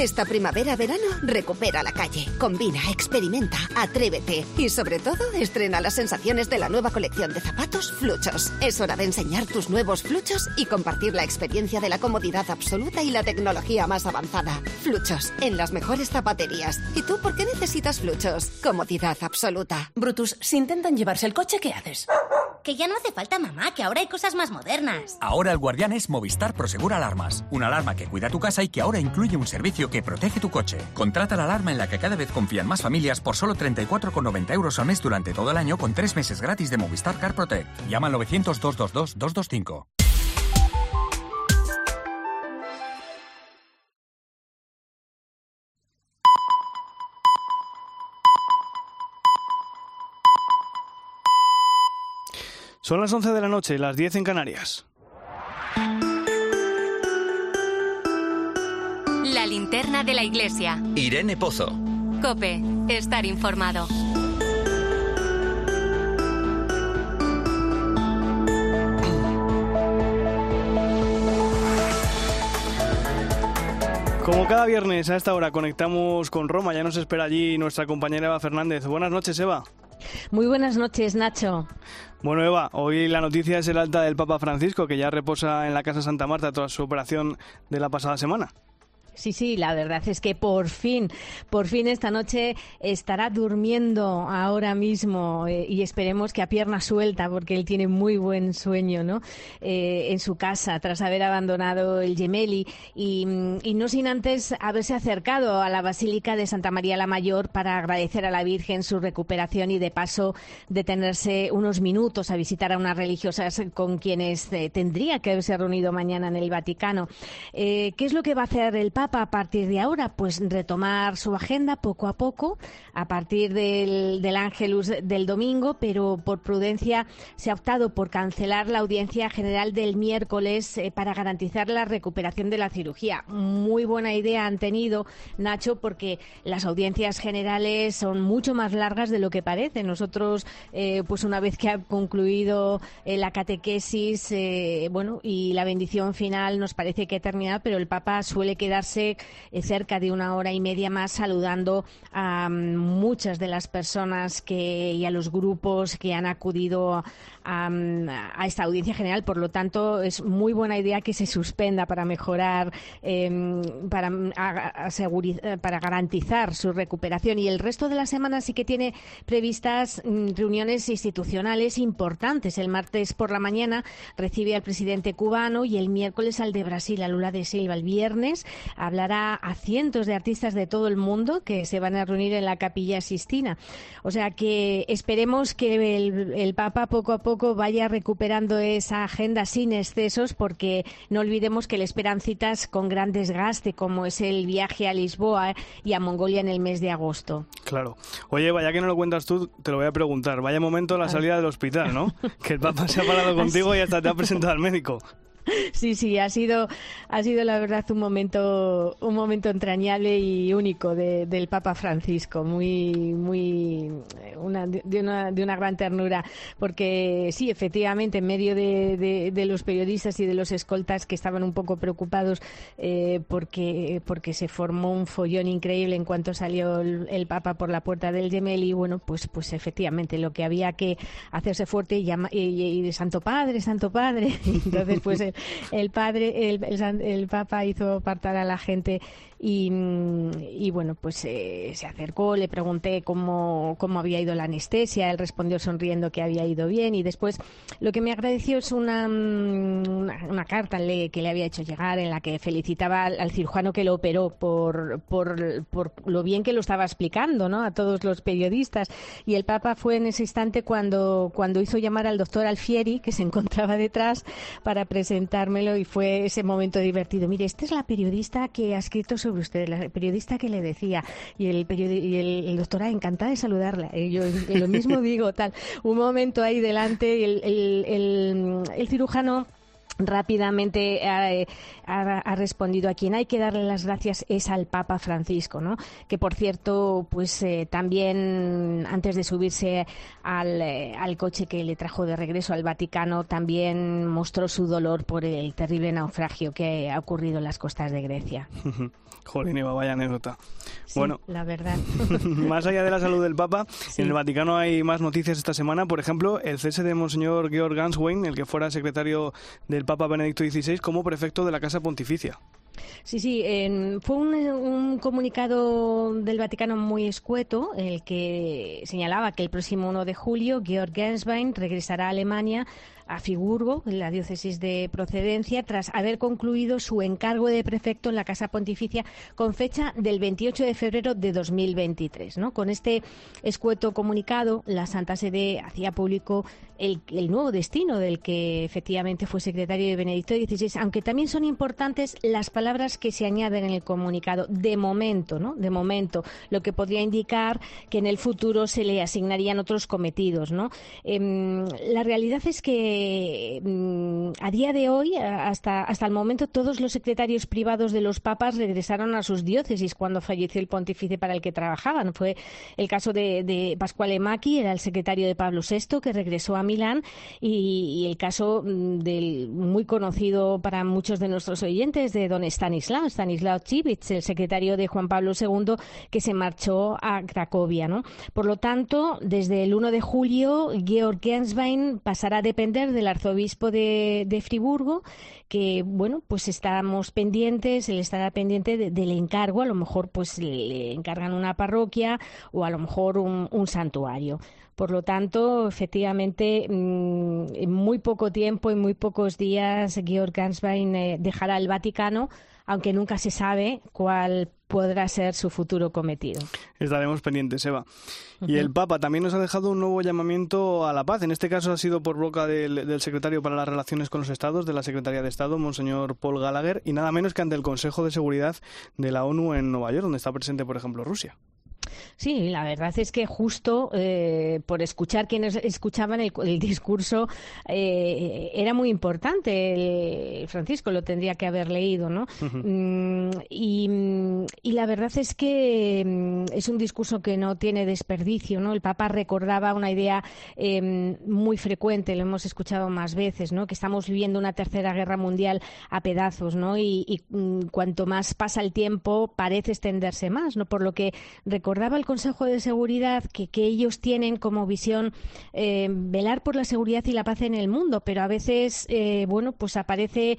Esta primavera-verano recupera la calle, combina, experimenta, atrévete y sobre todo estrena las sensaciones de la nueva colección de zapatos Fluchos. Es hora de enseñar tus nuevos Fluchos y compartir la experiencia de la comodidad absoluta y la tecnología más avanzada. Fluchos, en las mejores zapaterías. ¿Y tú por qué necesitas Fluchos? Comodidad absoluta. Brutus, si intentan llevarse el coche, ¿qué haces? Que ya no hace falta mamá, que ahora hay cosas más modernas. Ahora el guardián es Movistar Prosegur Alarmas. Una alarma que cuida tu casa y que ahora incluye un servicio que protege tu coche. Contrata la alarma en la que cada vez confían más familias por solo 34,90 euros al mes durante todo el año con tres meses gratis de Movistar Car Protect. Llama al 900 222 225. Son las 11 de la noche, las 10 en Canarias. La linterna de la iglesia. Irene Pozo. Cope, estar informado. Como cada viernes a esta hora conectamos con Roma, ya nos espera allí nuestra compañera Eva Fernández. Buenas noches, Eva. Muy buenas noches, Nacho. Bueno, Eva, hoy la noticia es el alta del Papa Francisco, que ya reposa en la Casa Santa Marta tras su operación de la pasada semana. Sí, sí, la verdad es que por fin, por fin esta noche estará durmiendo ahora mismo eh, y esperemos que a pierna suelta porque él tiene muy buen sueño, ¿no? Eh, en su casa tras haber abandonado el Gemelli y, y, no sin antes haberse acercado a la Basílica de Santa María la Mayor para agradecer a la Virgen su recuperación y de paso detenerse unos minutos a visitar a unas religiosas con quienes eh, tendría que haberse reunido mañana en el Vaticano. ¿Qué es lo que va a hacer el Papa? A partir de ahora? Pues retomar su agenda poco a poco, a partir del, Ángelus del domingo, pero por prudencia se ha optado por cancelar la audiencia general del miércoles eh, para garantizar la recuperación de la cirugía. Muy buena idea han tenido, Nacho, porque las audiencias generales son mucho más largas de lo que parece. Nosotros, eh, pues una vez que ha concluido eh, la catequesis, bueno, y la bendición final nos parece que ha terminado, pero el Papa suele quedarse eh, cerca de una hora y media más saludando a mm, muchas de las personas que, y a los grupos que han acudido a, mm, a, esta audiencia general. Por lo tanto, es muy buena idea que se suspenda para mejorar, eh, para, mm, a, para garantizar su recuperación. Y el resto de la semana sí que tiene previstas reuniones institucionales importantes. El martes por la mañana recibe al presidente cubano y el miércoles al de Brasil, a Lula de Silva. El viernes hablará a cientos de artistas de todo el mundo que se van a reunir en la capilla Sistina. O sea que esperemos que el, el Papa poco a poco vaya recuperando esa agenda sin excesos porque no olvidemos que le esperan citas con gran desgaste como es el viaje a Lisboa y a Mongolia en el mes de agosto. Claro. Oye, vaya que no lo cuentas tú, te lo voy a preguntar. Vaya momento la salida del hospital, ¿no? <laughs> que el Papa se ha parado contigo y hasta te ha presentado al médico. <laughs> Sí, sí, ha sido, ha sido la verdad un momento, un momento entrañable y único de, del Papa Francisco, muy, muy, una, de, una, de una gran ternura, porque sí, efectivamente, en medio de, de, los periodistas y de los escoltas que estaban un poco preocupados eh, porque, porque se formó un follón increíble en cuanto salió el, Papa por la puerta del Gemelli, bueno, pues, pues efectivamente, lo que había que hacerse fuerte y, llama, y, y de Santo Padre, Santo Padre, <laughs> entonces pues <laughs> el, padre, el, el, el, Papa hizo apartar a la gente y, y bueno, pues eh, se acercó, le pregunté cómo, cómo había ido la anestesia, él respondió sonriendo que había ido bien y después lo que me agradeció es una, una, una carta le, que le había hecho llegar en la que felicitaba al, al cirujano que lo operó por, por, por, lo bien que lo estaba explicando ¿no? a todos los periodistas y el Papa fue en ese instante cuando, cuando hizo llamar al doctor Alfieri, que se <laughs> encontraba detrás, para presentármelo y fue ese momento divertido. Mire, esta es la periodista que ha escrito sobre usted, la periodista que le decía, y el, y el, el doctor, ah, encantada de saludarla. Y yo y lo mismo digo, tal. Un momento ahí delante, y el, el, el, el cirujano rápidamente ha, ha, ha, respondido a quien hay que darle las gracias es al Papa Francisco, ¿no? Que por cierto, pues eh, también antes de subirse al, eh, al, coche que le trajo de regreso al Vaticano, también mostró su dolor por el terrible naufragio que ha ocurrido en las costas de Grecia. <laughs> Jolín, Eva, vaya anécdota. Sí, bueno, la verdad. <laughs> más allá de la salud del Papa, sí. en el Vaticano hay más noticias esta semana. Por ejemplo, el cese de Monseñor Georg Ganswein, el que fuera secretario del Papa Benedicto XVI, como prefecto de la Casa Pontificia. Sí, sí, fue un, comunicado del Vaticano muy escueto, el que señalaba que el próximo 1 de julio Georg Genswein regresará a Alemania a Friburgo, en la diócesis de procedencia, tras haber concluido su encargo de prefecto en la Casa Pontificia con fecha del 28 de febrero de 2023. ¿no? Con este escueto comunicado, la Santa Sede hacía público el, nuevo destino del que efectivamente fue secretario de Benedicto XVI, aunque también son importantes las palabras que se añaden en el comunicado, de momento, ¿no? De momento, lo que podría indicar que en el futuro se le asignarían otros cometidos, ¿no? Em, la realidad es que Mm, a día de hoy, hasta, hasta el momento, todos los secretarios privados de los papas regresaron a sus diócesis cuando falleció el pontífice para el que trabajaban. Fue el caso de, de Pasquale Macchi, era el secretario de Pablo VI, que regresó a Milán, y, el caso mm, del muy conocido para muchos de nuestros oyentes de don Stanislao, Stanislao Chivitz, el secretario de Juan Pablo II, que se marchó a Cracovia. ¿no? Por lo tanto, desde el 1 de julio, Georg Genswein pasará a depender del arzobispo de, Friburgo, que bueno, pues estamos pendientes, él estará pendiente del encargo, a lo mejor pues le encargan una parroquia o a lo mejor un, santuario. Por lo tanto, efectivamente, mm, en muy poco tiempo, en muy pocos días, Georg Ganswein eh, dejará el Vaticano aunque nunca se sabe cuál podrá ser su futuro cometido. Estaremos pendientes, Eva. Y el Papa también nos ha dejado un nuevo llamamiento a la paz. En este caso ha sido por boca del, secretario para las Relaciones con los Estados, de la Secretaría de Estado, Monseñor Paul Gallagher, y nada menos que ante el Consejo de Seguridad de la ONU en Nueva York, donde está presente, por ejemplo, Rusia. Sí, la verdad es que justo eh, por escuchar quienes escuchaban el, discurso eh, era muy importante. El, Francisco lo tendría que haber leído, ¿no? Mm, y, la verdad es que mm, es un discurso que no tiene desperdicio, ¿no? El Papa recordaba una idea em, muy frecuente, lo hemos escuchado más veces, ¿no? Que estamos viviendo una tercera guerra mundial a pedazos, ¿no? Y, mm, cuanto más pasa el tiempo parece extenderse más, ¿no? Por lo que recordaba el Consejo de Seguridad que, ellos tienen como visión eh, velar por la seguridad y la paz en el mundo, pero a veces, eh, bueno, pues aparece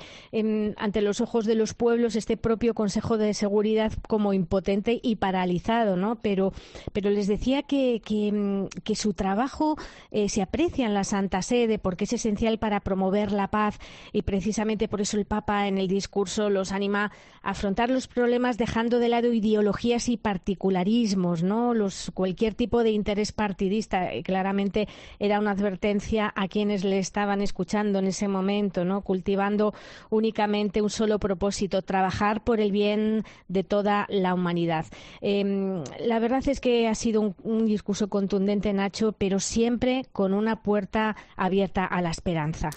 ante los ojos de los pueblos este propio Consejo de Seguridad como impotente y paralizado, ¿no? Pero, les decía que, que, su trabajo eh, se aprecia en la Santa Sede porque es esencial para promover la paz y precisamente por eso el Papa en el discurso los anima a afrontar los problemas dejando de lado ideologías y ¿no? Los, cualquier tipo de interés partidista. Claramente era una advertencia a quienes le estaban escuchando en ese momento, ¿no? Cultivando únicamente un solo propósito, trabajar por el bien de toda la humanidad. Em, la verdad es que ha sido un, discurso contundente, Nacho, pero siempre con una puerta abierta a la esperanza.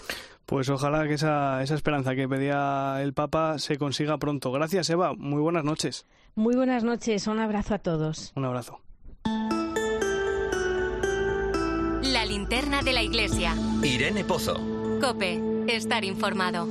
Pues ojalá que esa, esa esperanza que pedía el Papa se consiga pronto. Gracias, Eva. Muy buenas noches. Muy buenas noches, un abrazo a todos. Un abrazo. La linterna de la iglesia. Irene Pozo. Cope, estar informado.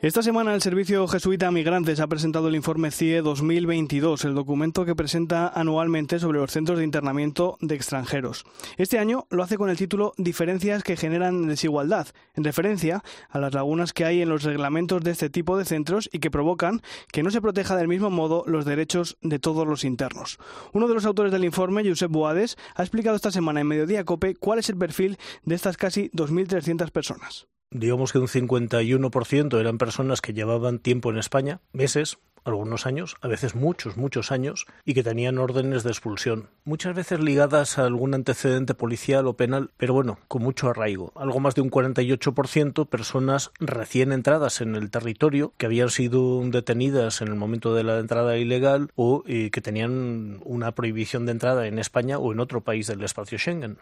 Esta semana el Servicio Jesuita Migrantes ha presentado el informe CIE 2022, el documento que presenta anualmente sobre los centros de internamiento de extranjeros. Este año lo hace con el título Diferencias que generan desigualdad, en referencia a las lagunas que hay en los reglamentos de este tipo de centros y que provocan que no se proteja del mismo modo los derechos de todos los internos. Uno de los autores del informe, Josep Boades, ha explicado esta semana en Mediodía Cope cuál es el perfil de estas casi 2.300 personas digamos que un 51% eran personas que llevaban tiempo en España, meses, algunos años, a veces muchos, muchos años, y que tenían órdenes de expulsión, muchas veces ligadas a algún antecedente policial o penal, pero bueno, con mucho arraigo. Algo más de un 48% personas recién entradas en el territorio, que habían sido detenidas en el momento de la entrada ilegal o eh, que tenían una prohibición de entrada en España o en otro país del espacio Schengen.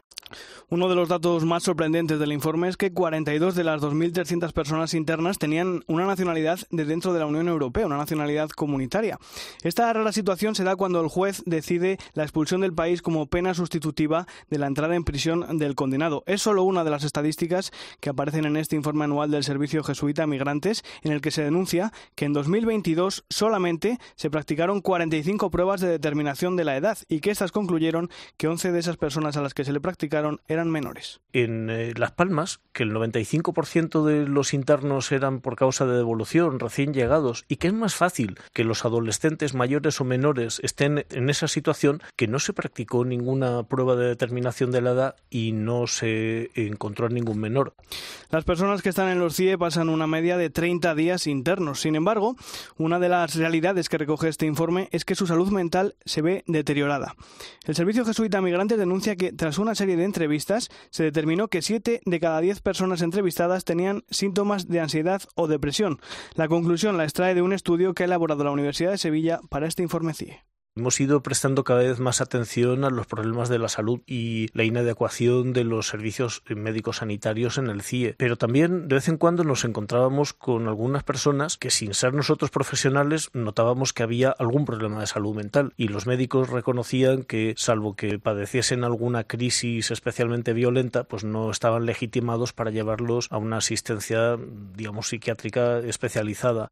Uno de los datos más sorprendentes del informe es que 42 de las 2.300 personas internas tenían una nacionalidad de dentro de la Unión Europea, una nacionalidad comunitaria. Esta rara situación se da cuando el juez decide la expulsión del país como pena sustitutiva de la entrada en prisión del condenado. Es solo una de las estadísticas que aparecen en este informe anual del Servicio Jesuita Migrantes, en el que se denuncia que en 2022 solamente se practicaron 45 pruebas de determinación de la edad y que estas concluyeron que 11 de esas personas a las que se le practicaron diagnosticaron eran menores. En eh, Las Palmas, que el 95% de los internos eran por causa de devolución, recién llegados, y que es más fácil que los adolescentes mayores o menores estén en esa situación, que no se practicó ninguna prueba de determinación de la edad y no se encontró a ningún menor. Las personas que están en los CIE pasan una media de 30 días internos. Sin embargo, una de las realidades que recoge este informe es que su salud mental se ve deteriorada. El Servicio Jesuita Migrantes denuncia que tras una serie de entrevistas se determinó que 7 de cada 10 personas entrevistadas tenían síntomas de ansiedad o depresión. La conclusión la extrae de un estudio que ha elaborado la Universidad de Sevilla para este informe CIE. Hemos ido prestando cada vez más atención a los problemas de la salud y la inadecuación de los servicios médicos sanitarios en el CIE, pero también de vez en cuando nos encontrábamos con algunas personas que sin ser nosotros profesionales notábamos que había algún problema de salud mental y los médicos reconocían que salvo que padeciesen alguna crisis especialmente violenta, pues no estaban legitimados para llevarlos a una asistencia digamos psiquiátrica especializada.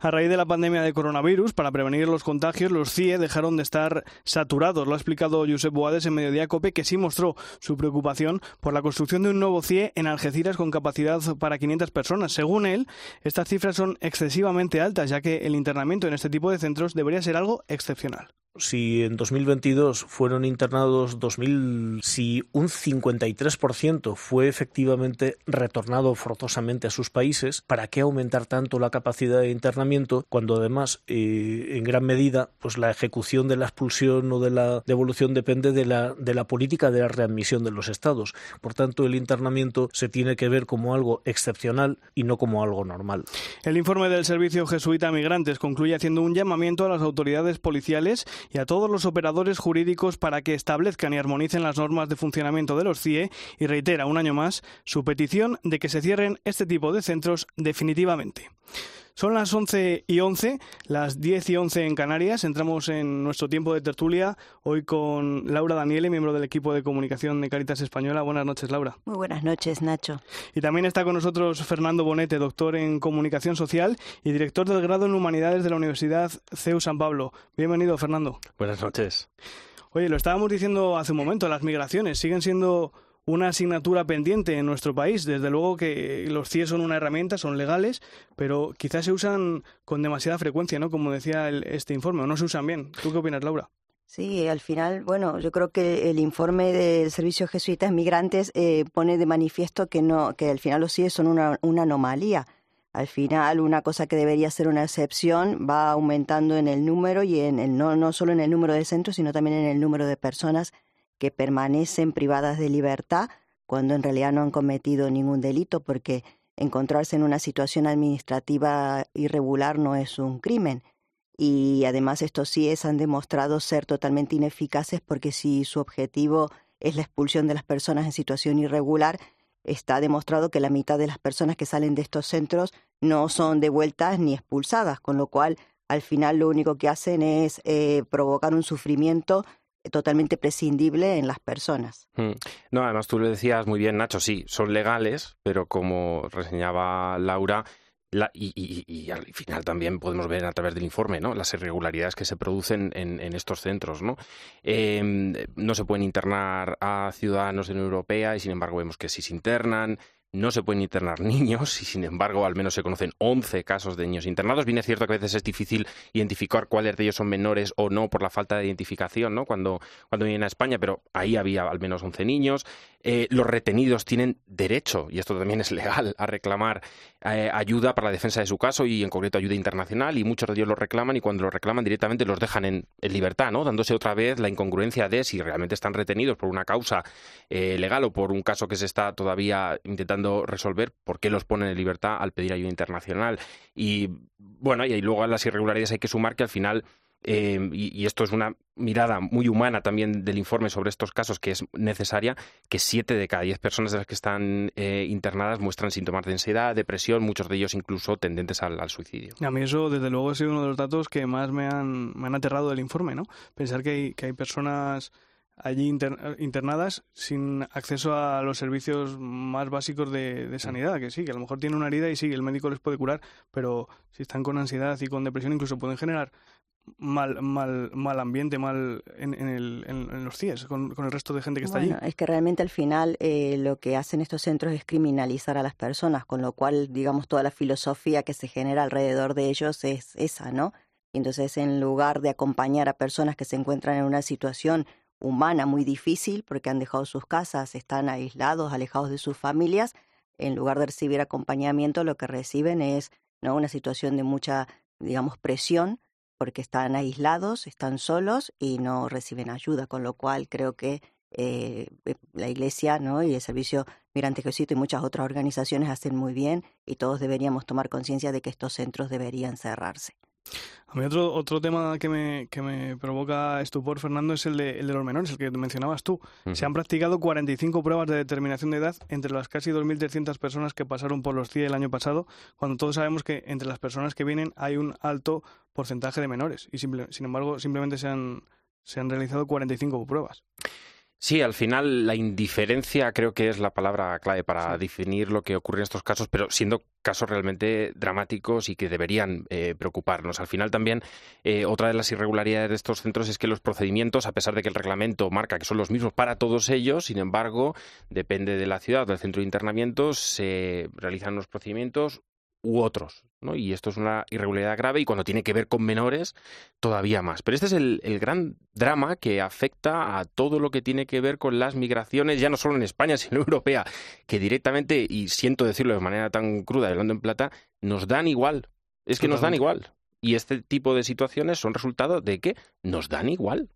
A raíz de la pandemia de coronavirus, para prevenir los contagios, los CIE dejaron de estar saturados. Lo ha explicado Josep Boades en Mediodía Cope, que sí mostró su preocupación por la construcción de un nuevo CIE en Algeciras con capacidad para 500 personas. Según él, estas cifras son excesivamente altas, ya que el internamiento en este tipo de centros debería ser algo excepcional si en 2022 fueron internados 2.000, si un 53% fue efectivamente retornado forzosamente a sus países, ¿para qué aumentar tanto la capacidad de internamiento cuando además eh, en gran medida pues la ejecución de la expulsión o de la devolución depende de la, de la política de la readmisión de los estados? Por tanto, el internamiento se tiene que ver como algo excepcional y no como algo normal. El informe del Servicio Jesuita Migrantes concluye haciendo un llamamiento a las autoridades policiales y a todos los operadores jurídicos para que establezcan y armonicen las normas de funcionamiento de los CIE y reitera un año más su petición de que se cierren este tipo de centros definitivamente. Son las 11 y 11, las 10 y 11 en Canarias. Entramos en nuestro tiempo de tertulia hoy con Laura Daniele, miembro del equipo de comunicación de Caritas Española. Buenas noches, Laura. Muy buenas noches, Nacho. Y también está con nosotros Fernando Bonete, doctor en comunicación social y director del grado en humanidades de la Universidad CEU San Pablo. Bienvenido, Fernando. Buenas noches. Oye, lo estábamos diciendo hace un momento, las migraciones siguen siendo una asignatura pendiente en nuestro país. Desde luego que los CIE son una herramienta, son legales, pero quizás se usan con demasiada frecuencia, ¿no? Como decía este informe, o no se usan bien. ¿Tú qué opinas, Laura? Sí, al final, bueno, yo creo que el informe del Servicio Jesuitas Migrantes eh, pone de manifiesto que no, que al final los CIE son una, una anomalía. Al final, una cosa que debería ser una excepción va aumentando en el número y en el, no, no solo en el número de centros, sino también en el número de personas que permanecen privadas de libertad cuando en realidad no han cometido ningún delito, porque encontrarse en una situación administrativa irregular no es un crimen. Y además estos CIES han demostrado ser totalmente ineficaces porque si su objetivo es la expulsión de las personas en situación irregular, está demostrado que la mitad de las personas que salen de estos centros no son devueltas ni expulsadas, con lo cual al final lo único que hacen es eh, provocar un sufrimiento totalmente prescindible en las personas. Mm. No, además tú lo decías muy bien, Nacho, sí, son legales, pero como reseñaba Laura, y, al final también podemos ver a través del informe ¿no? las irregularidades que se producen en, estos centros. ¿no? Em, no se pueden internar a ciudadanos de la Unión Europea y sin embargo vemos que sí se internan no se pueden internar <laughs> niños y, sin embargo, al menos se conocen 11 casos de niños internados. Bien es cierto que a veces es difícil identificar cuáles de ellos son menores o no por la falta de identificación ¿no? cuando, cuando vienen a España, pero ahí había al menos 11 niños. Eh, los retenidos tienen derecho, y esto también es legal, a reclamar eh, ayuda para la defensa de su caso y en concreto ayuda internacional y muchos de ellos lo reclaman y cuando lo reclaman directamente los dejan en, libertad, ¿no? dándose otra vez la incongruencia de si realmente están retenidos por una causa eh, legal o por un caso que se está todavía intentando resolver, ¿por qué los ponen en libertad al pedir ayuda internacional? Y bueno, y luego a las irregularidades hay que sumar que al final eh, y, esto es una mirada muy humana también del informe sobre estos casos que es necesaria, que siete de cada diez personas de las que están eh, internadas muestran síntomas de ansiedad, depresión, muchos de ellos incluso tendentes al, suicidio. A mí eso, desde luego, ha sido uno de los datos que más me han, me han aterrado del informe, ¿no? Pensar que hay, que hay personas allí internadas sin acceso a los servicios más básicos de, de, sanidad, que sí, que a lo mejor tienen una herida y sí, el médico les puede curar, pero si están con ansiedad y con depresión incluso pueden generar mal, mal, mal ambiente, mal en, el, en, los CIES, con, el resto de gente que está allí. Es que realmente al final eh, lo que hacen estos centros es criminalizar a las personas, con lo cual, digamos, toda la filosofía que se genera alrededor de ellos es esa, ¿no? entonces, en lugar de acompañar a personas que se encuentran en una situación humana muy difícil porque han dejado sus casas, están aislados, alejados de sus familias, en lugar de recibir acompañamiento, lo que reciben es ¿no? una situación de mucha, digamos, presión porque están aislados, están solos y no reciben ayuda, con lo cual creo que eh, eh, la Iglesia ¿no? y el Servicio Migrante Jesuita y muchas otras organizaciones hacen muy bien y todos deberíamos tomar conciencia de que estos centros deberían cerrarse. A mí otro, otro tema que me, que me provoca estupor, Fernando, es el de, el de los menores, el que mencionabas tú. Se han practicado 45 pruebas de determinación de edad entre las casi 2.300 personas que pasaron por los CIE el año pasado, cuando todos sabemos que entre las personas que vienen hay un alto porcentaje de menores. Y sin embargo, simplemente se han, se han realizado 45 pruebas. Sí, al final la indiferencia creo que es la palabra clave para definir lo que ocurre en estos casos, pero siendo casos realmente dramáticos y que deberían eh, preocuparnos. Al final también eh, otra de las irregularidades de estos centros es que los procedimientos, a pesar de que el reglamento marca que son los mismos para todos ellos, sin embargo, depende de la ciudad o del centro de internamiento, se realizan unos procedimientos u otros. ¿no? Y esto es una irregularidad grave y cuando tiene que ver con menores, todavía más. Pero este es el, gran drama que afecta a todo lo que tiene que ver con las migraciones, ya no solo en España, <laughs> sino en Europea, que directamente, y siento decirlo de manera tan cruda, hablando en plata, nos dan igual. Es que nos dan igual. Y este tipo de situaciones son resultado de que nos dan igual.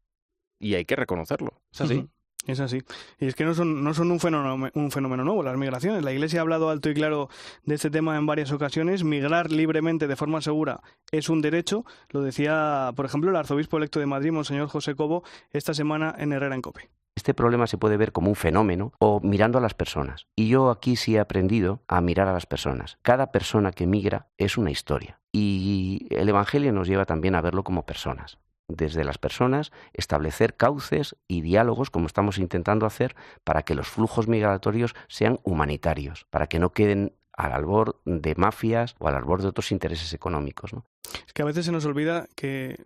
Y hay que reconocerlo. Es así. Es así. Y es que no son, no son un, fenómeno, un fenómeno nuevo las migraciones. La Iglesia ha hablado alto y claro de este tema en varias ocasiones. Migrar libremente de forma segura es un derecho. Lo decía, por ejemplo, el arzobispo electo de Madrid, Monseñor José Cobo, esta semana en Herrera en Cope. Este problema se puede ver como un fenómeno o mirando a las personas. Y yo aquí sí he aprendido a mirar a las personas. Cada persona que migra es una historia. Y el Evangelio nos lleva también a verlo como personas desde las personas, establecer cauces y diálogos, como estamos intentando hacer, para que los flujos migratorios sean humanitarios, para que no queden al albor de mafias o al albor de otros intereses económicos. Es que a veces se nos olvida que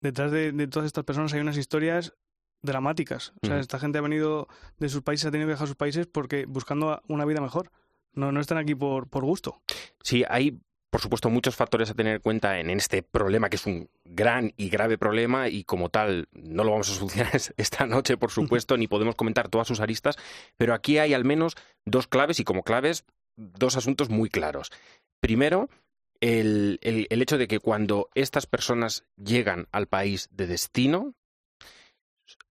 detrás de, todas estas personas hay unas historias dramáticas. O sea, esta gente ha venido de sus países, ha tenido que viajar a sus países porque buscando una vida mejor. No, no están aquí por, por gusto. Sí, hay por supuesto, muchos factores a tener en cuenta en este problema, que es un gran y grave problema, y como tal, no lo vamos a solucionar <laughs> esta noche, por supuesto, ni podemos comentar todas sus aristas, pero aquí hay al menos dos claves, y como claves, dos asuntos muy claros. Primero, el, el hecho de que cuando estas personas llegan al país de destino,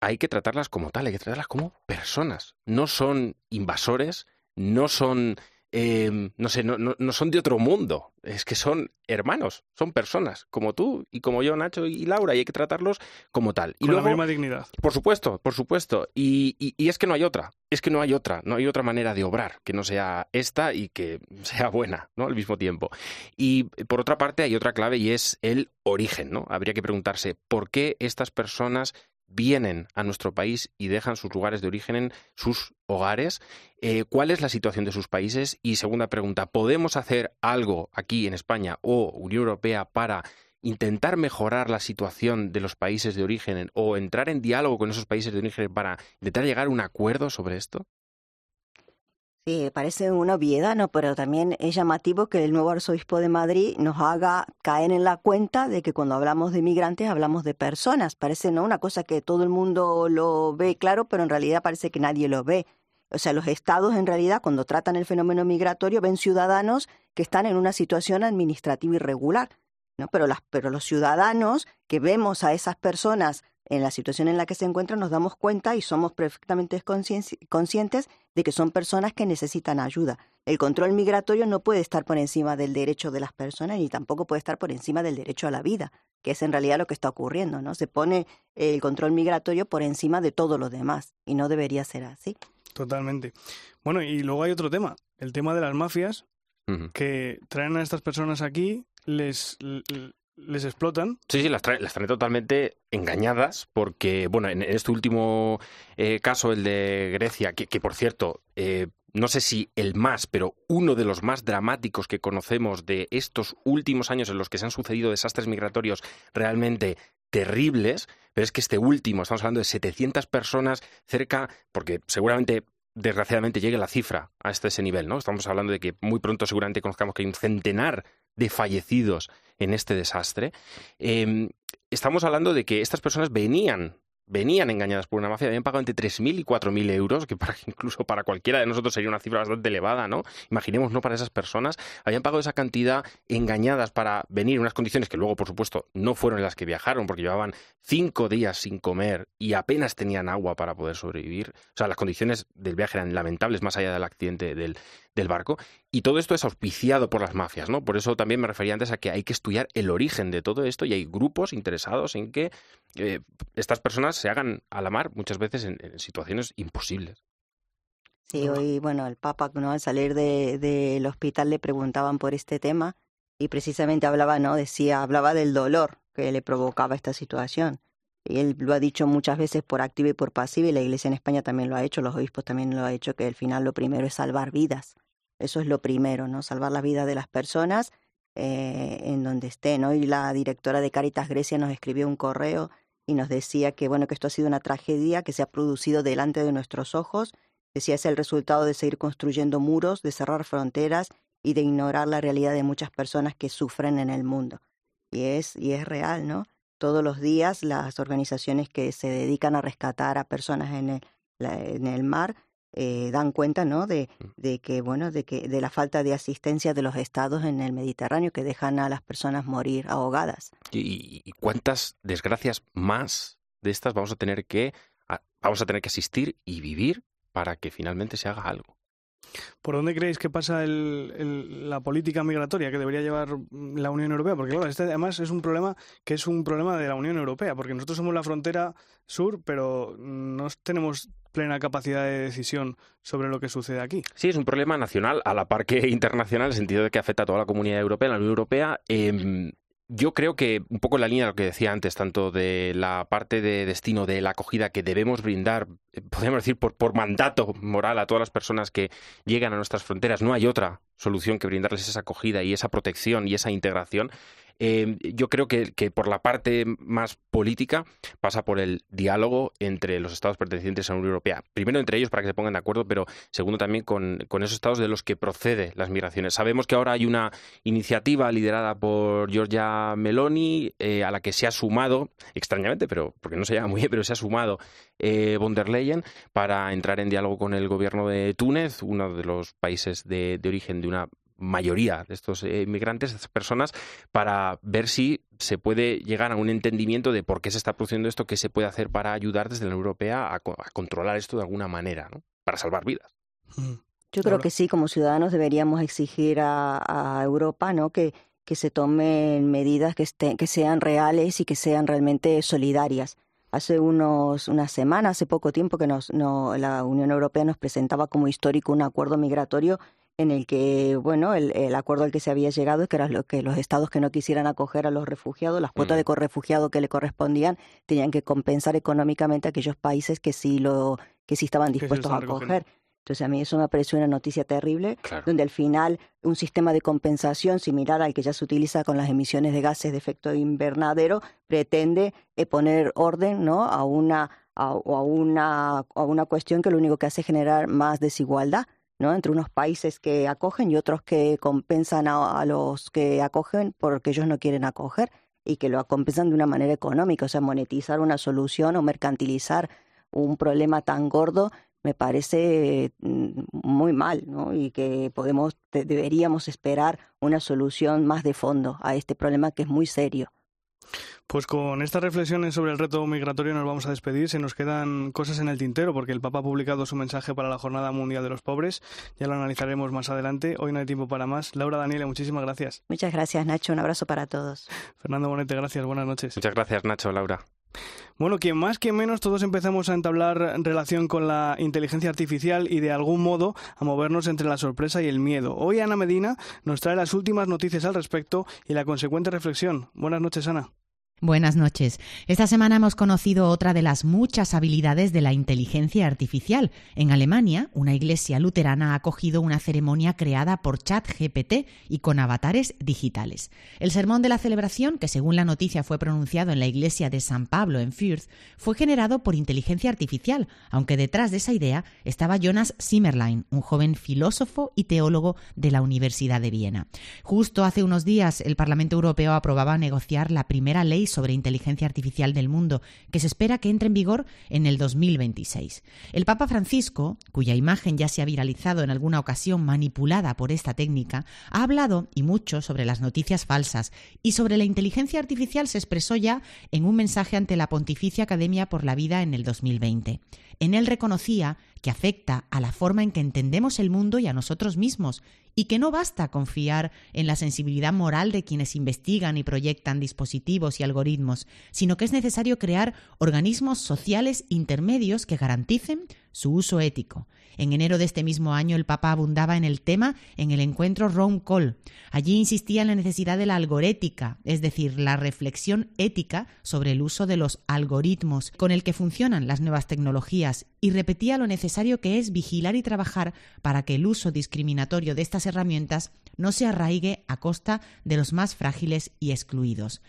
hay que tratarlas como tal, hay que tratarlas como personas. No son invasores, no son Em, no sé, no, no, son de otro mundo, es que son hermanos, son personas, como tú y como yo, Nacho y Laura, y hay que tratarlos como tal. Y Con la misma dignidad. Por supuesto, por supuesto. Y, y, es que no hay otra, es que no hay otra, no hay otra manera de obrar que no sea esta y que <laughs> sea buena, ¿no? Al mismo tiempo. Y por otra parte hay otra clave y es el origen, ¿no? Habría que preguntarse por qué estas personas vienen a nuestro país y dejan sus lugares de origen en sus hogares. Eh, ¿Cuál es la situación de sus países? Y segunda pregunta, ¿podemos hacer algo aquí en España o Unión Europea para intentar mejorar la situación de los países de origen o entrar en diálogo con esos países de origen para intentar llegar a un acuerdo sobre esto? Sí, parece una obviedad, ¿no? Pero también es llamativo que el nuevo arzobispo de Madrid nos haga caer en la cuenta de que cuando hablamos de migrantes hablamos de personas. Parece, ¿no? Una cosa que todo el mundo lo ve claro, pero en realidad parece que nadie lo ve. O sea, los estados en realidad cuando tratan el fenómeno migratorio ven ciudadanos que están en una situación administrativa irregular, ¿no? Pero, las, pero los ciudadanos que vemos a esas personas en la situación en la que se encuentran nos damos cuenta y somos perfectamente conscientes de que son personas que necesitan ayuda. El control migratorio no puede estar por encima del derecho de las personas ni tampoco puede estar por encima del derecho a la vida, que es en realidad lo que está ocurriendo, ¿no? Se pone el control migratorio por encima de todo lo demás y no debería ser así. Totalmente. Bueno, y luego hay otro tema, el tema de las mafias que traen a estas personas aquí, les les explotan. Sí, sí, las traen, las totalmente engañadas porque, bueno, en este último eh, caso, el de Grecia, que, por cierto, eh, no sé si el más, pero uno de los más dramáticos que conocemos de estos últimos años en los que se han sucedido desastres migratorios realmente terribles, pero es que este último, estamos hablando de 700 personas cerca, porque seguramente desgraciadamente llegue la cifra a este ese nivel, ¿no? Estamos hablando de que muy pronto seguramente conozcamos que hay un centenar de fallecidos en este desastre. Em, estamos hablando de que estas personas venían venían engañadas por una mafia, habían pagado entre 3.000 y 4.000 euros, que <laughs> incluso para cualquiera de nosotros sería una cifra bastante elevada, ¿no? Imaginemos, ¿no? Para esas personas, habían pagado esa cantidad engañadas para venir en unas condiciones que luego, por supuesto, no fueron las que viajaron, porque llevaban cinco días sin comer y apenas tenían agua para poder sobrevivir. O sea, las condiciones del viaje eran lamentables, más allá del accidente del, del barco. Y todo esto es auspiciado por las mafias, ¿no? Por eso también me refería antes a que hay que estudiar el origen de todo esto y hay grupos interesados en que eh, estas personas se hagan a la mar muchas veces en, situaciones imposibles. Sí, hoy, bueno, el Papa, ¿no? al salir del de, hospital le preguntaban por este tema y precisamente hablaba, ¿no? Decía, hablaba del dolor que le provocaba esta situación. Y él lo ha dicho muchas veces por activa y por pasiva, y la Iglesia en España también lo ha hecho, los obispos también lo ha hecho, que al final lo primero es salvar vidas. Eso es lo primero, ¿no? Salvar la vida de las personas eh, en donde estén. Hoy la directora de Caritas Grecia nos escribió un correo y nos decía que bueno que esto ha sido una tragedia que se ha producido delante de nuestros ojos. Decía es el resultado de seguir construyendo muros, de cerrar fronteras y de ignorar la realidad de muchas personas que sufren en el mundo. Y es y es real, ¿no? Todos los días las organizaciones que se dedican a rescatar a personas en el, en el mar eh, dan cuenta no de, mm. de, que bueno de que de la falta de asistencia de los estados en el Mediterráneo que dejan a las personas morir ahogadas. Y, cuántas desgracias más de estas vamos a tener que vamos a tener que asistir y vivir para que finalmente se haga algo ¿Por dónde creéis que pasa el, la política migratoria que debería llevar la Unión Europea? Porque claro, este además es un problema que es un problema de la Unión Europea, porque nosotros somos la frontera sur, pero no tenemos plena capacidad de decisión sobre lo que sucede aquí. Sí, es un problema nacional a la par que internacional, en el sentido de que afecta a toda la comunidad europea, la Unión Europea. Eh, yo creo que un poco en la línea de lo que decía antes, tanto de la parte de destino de la acogida que debemos brindar, eh, podemos decir por, por mandato moral a todas las personas que llegan a nuestras fronteras, no hay otra solución que brindarles esa acogida y esa protección y esa integración. Eh, yo creo que, por la parte más política pasa por el diálogo entre los estados pertenecientes a la Unión Europea. Primero entre ellos para que se pongan de acuerdo, pero segundo también con, esos estados de los que procede las migraciones. Sabemos que ahora hay una iniciativa liderada por Giorgia Meloni eh, a la que se ha sumado, extrañamente, pero porque no se llama muy bien, pero se ha sumado eh, von der Leyen para entrar en diálogo con el gobierno de Túnez, uno de los países de origen de una mayoría de estos eh, inmigrantes, de estas personas, para ver si se puede llegar a un entendimiento de por qué se está produciendo esto, qué se puede hacer para ayudar desde la Unión Europea a, controlar esto de alguna manera, ¿no? para salvar vidas. Yo creo que sí, como ciudadanos deberíamos exigir a, Europa ¿no? que, que se tomen medidas que, que sean reales y que sean realmente solidarias. Hace unos, una semana, hace poco tiempo que nos, no, la Unión Europea nos presentaba como histórico un acuerdo migratorio en el que, bueno, el, acuerdo al que se había llegado es que era lo que los estados que no quisieran acoger a los refugiados, las cuotas de mm. refugiados que le correspondían, tenían que compensar económicamente a aquellos países que sí lo que sí estaban dispuestos a acoger. Entonces a mí eso me pareció una noticia terrible, donde al final un sistema de compensación similar al que ya se utiliza con las emisiones de gases de efecto invernadero pretende eh, poner orden, ¿no? A una a, una a una cuestión que lo único que hace es generar más desigualdad ¿no? entre unos países que acogen y otros que compensan a, los que acogen porque ellos no quieren acoger y que lo compensan de una manera económica, o sea, monetizar una solución o mercantilizar un problema tan gordo me parece mm, muy mal, ¿no? Y que podemos deberíamos esperar una solución más de fondo a este problema que es muy serio. Pues con estas reflexiones sobre el reto migratorio nos vamos a despedir. Se nos quedan cosas en el tintero porque el Papa ha publicado su mensaje para la Jornada Mundial de los Pobres. Ya lo analizaremos más adelante. Hoy no hay tiempo para más. Laura Daniela, muchísimas gracias. Muchas gracias, Nacho. Un abrazo para todos. Fernando Bonete, gracias. Buenas noches. Muchas gracias, Nacho, Laura. Bueno, quien más, que menos, todos empezamos a entablar relación con la inteligencia artificial y de algún modo a movernos entre la sorpresa y el miedo. Hoy Ana Medina nos trae las últimas noticias al respecto y la consecuente reflexión. Buenas noches, Ana. Buenas noches. Esta semana hemos conocido otra de las muchas habilidades de la inteligencia artificial. En Alemania, una iglesia luterana ha acogido una ceremonia creada por ChatGPT y con avatares digitales. El sermón de la celebración, que según la noticia fue pronunciado en la iglesia de San Pablo en Fürth, fue generado por inteligencia artificial, aunque detrás de esa idea estaba Jonas Zimmerlein, un joven filósofo y teólogo de la Universidad de Viena. Justo hace unos días, el Parlamento Europeo aprobaba negociar la primera ley sobre inteligencia artificial del mundo, que se espera que entre en vigor en el 2026. El Papa Francisco, cuya imagen ya se ha viralizado en alguna ocasión manipulada por esta técnica, ha hablado y mucho sobre las noticias falsas y sobre la inteligencia artificial se expresó ya en un mensaje ante la Pontificia Academia por la Vida en el 2020. En él reconocía que afecta a la forma en que entendemos el mundo y a nosotros mismos, y que no basta confiar en la sensibilidad moral de quienes investigan y proyectan dispositivos y algoritmos, sino que es necesario crear organismos sociales intermedios que garanticen su uso ético. En enero de este mismo año el Papa abundaba en el tema en el encuentro Rome Call. Allí insistía en la necesidad de la algorética, es decir, la reflexión ética sobre el uso de los algoritmos con el que funcionan las nuevas tecnologías y repetía lo necesario que es vigilar y trabajar para que el uso discriminatorio de estas herramientas no se arraigue a costa de los más frágiles y excluidos.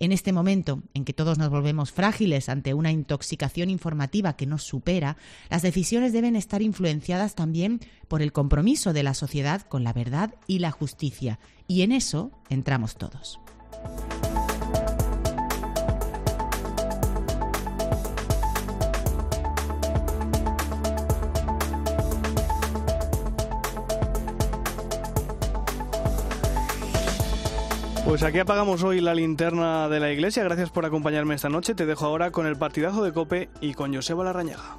En este momento en que todos nos volvemos frágiles ante una intoxicación informativa que nos supera, las decisiones deben estar influenciadas también por el compromiso de la sociedad con la verdad y la justicia, y en eso entramos todos. Pues aquí apagamos hoy la linterna de la iglesia. Gracias por acompañarme esta noche. Te dejo ahora con el partidazo de Cope y con Joseba Larrañaga.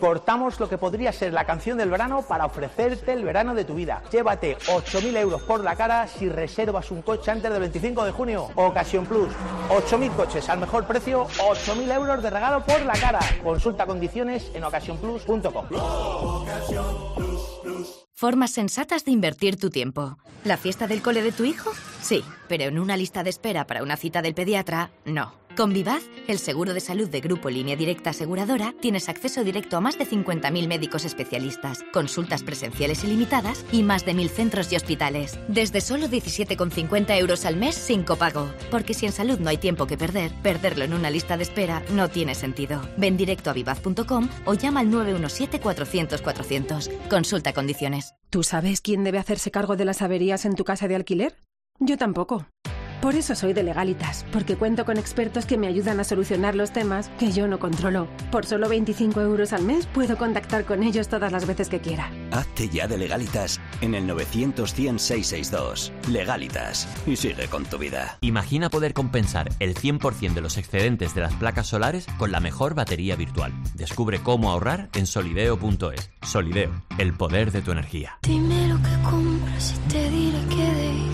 Portamos lo que podría ser la canción del verano para ofrecerte el verano de tu vida. Llévate 8.000 euros por la cara si reservas un coche antes del 25 de junio. Ocasión Plus. 8.000 coches al mejor precio, 8.000 euros de regalo por la cara. Consulta condiciones en ocasiónplus.com. Formas sensatas de invertir tu tiempo. ¿La fiesta del cole de tu hijo? Sí, pero en una lista de espera para una cita del pediatra, no. Con Vivaz, el seguro de salud de Grupo Línea Directa Aseguradora, tienes acceso directo a más de 50.000 médicos especialistas, consultas presenciales ilimitadas y más de 1.000 centros y hospitales. Desde solo 17,50 euros al mes sin copago. Porque si en salud no hay tiempo que perder, perderlo en una lista de espera no tiene sentido. Ven directo a vivaz.com o llama al 917-400-400. Consulta condiciones. ¿Tú sabes quién debe hacerse cargo de las averías en tu casa de alquiler? Yo tampoco. Por eso soy de Legalitas, porque cuento con expertos que me ayudan a solucionar los temas que yo no controlo. Por solo 25 euros al mes puedo contactar con ellos todas las veces que quiera. Hazte ya de Legalitas en el 900 100 662. Legalitas. Y sigue con tu vida. Imagina poder compensar el 100% de los excedentes de las placas solares con la mejor batería virtual. Descubre cómo ahorrar en solideo.es. Solideo, el poder de tu energía. Dime lo que compras y te diré que dejas.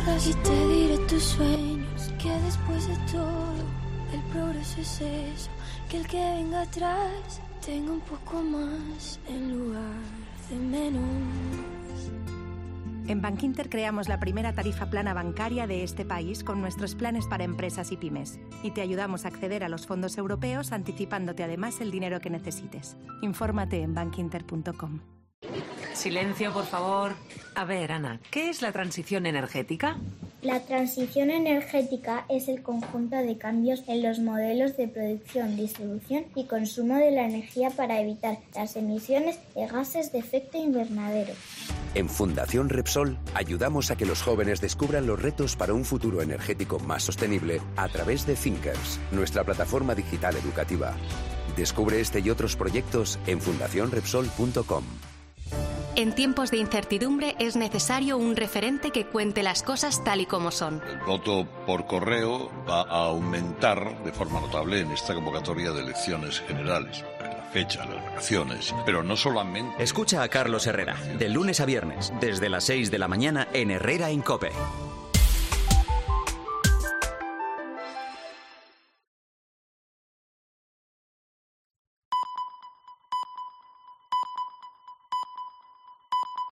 Y te diré tus sueños. Que después de todo, el progreso es eso. Que el que venga atrás tenga un poco más en lugar de menos. En Bankinter creamos la primera tarifa plana bancaria de este país con nuestros planes para empresas y pymes. Y te ayudamos a acceder a los fondos europeos anticipándote además el dinero que necesites. Infórmate en bankinter.com. Silencio, por favor. A ver, Ana, ¿qué es la transición energética? La transición energética es el conjunto de cambios en los modelos de producción, distribución y consumo de la energía para evitar las emisiones de gases de efecto invernadero. En Fundación Repsol ayudamos a que los jóvenes descubran los retos para un futuro energético más sostenible a través de Thinkers, nuestra plataforma digital educativa. Descubre este y otros proyectos en fundacionrepsol.com. En tiempos de incertidumbre es necesario un referente que cuente las cosas tal y como son. El voto por correo va a aumentar de forma notable en esta convocatoria de elecciones generales. La fecha, las vacaciones, pero no solamente. Escucha a Carlos Herrera, de lunes a viernes, desde las 6 de la mañana en Herrera en Cope.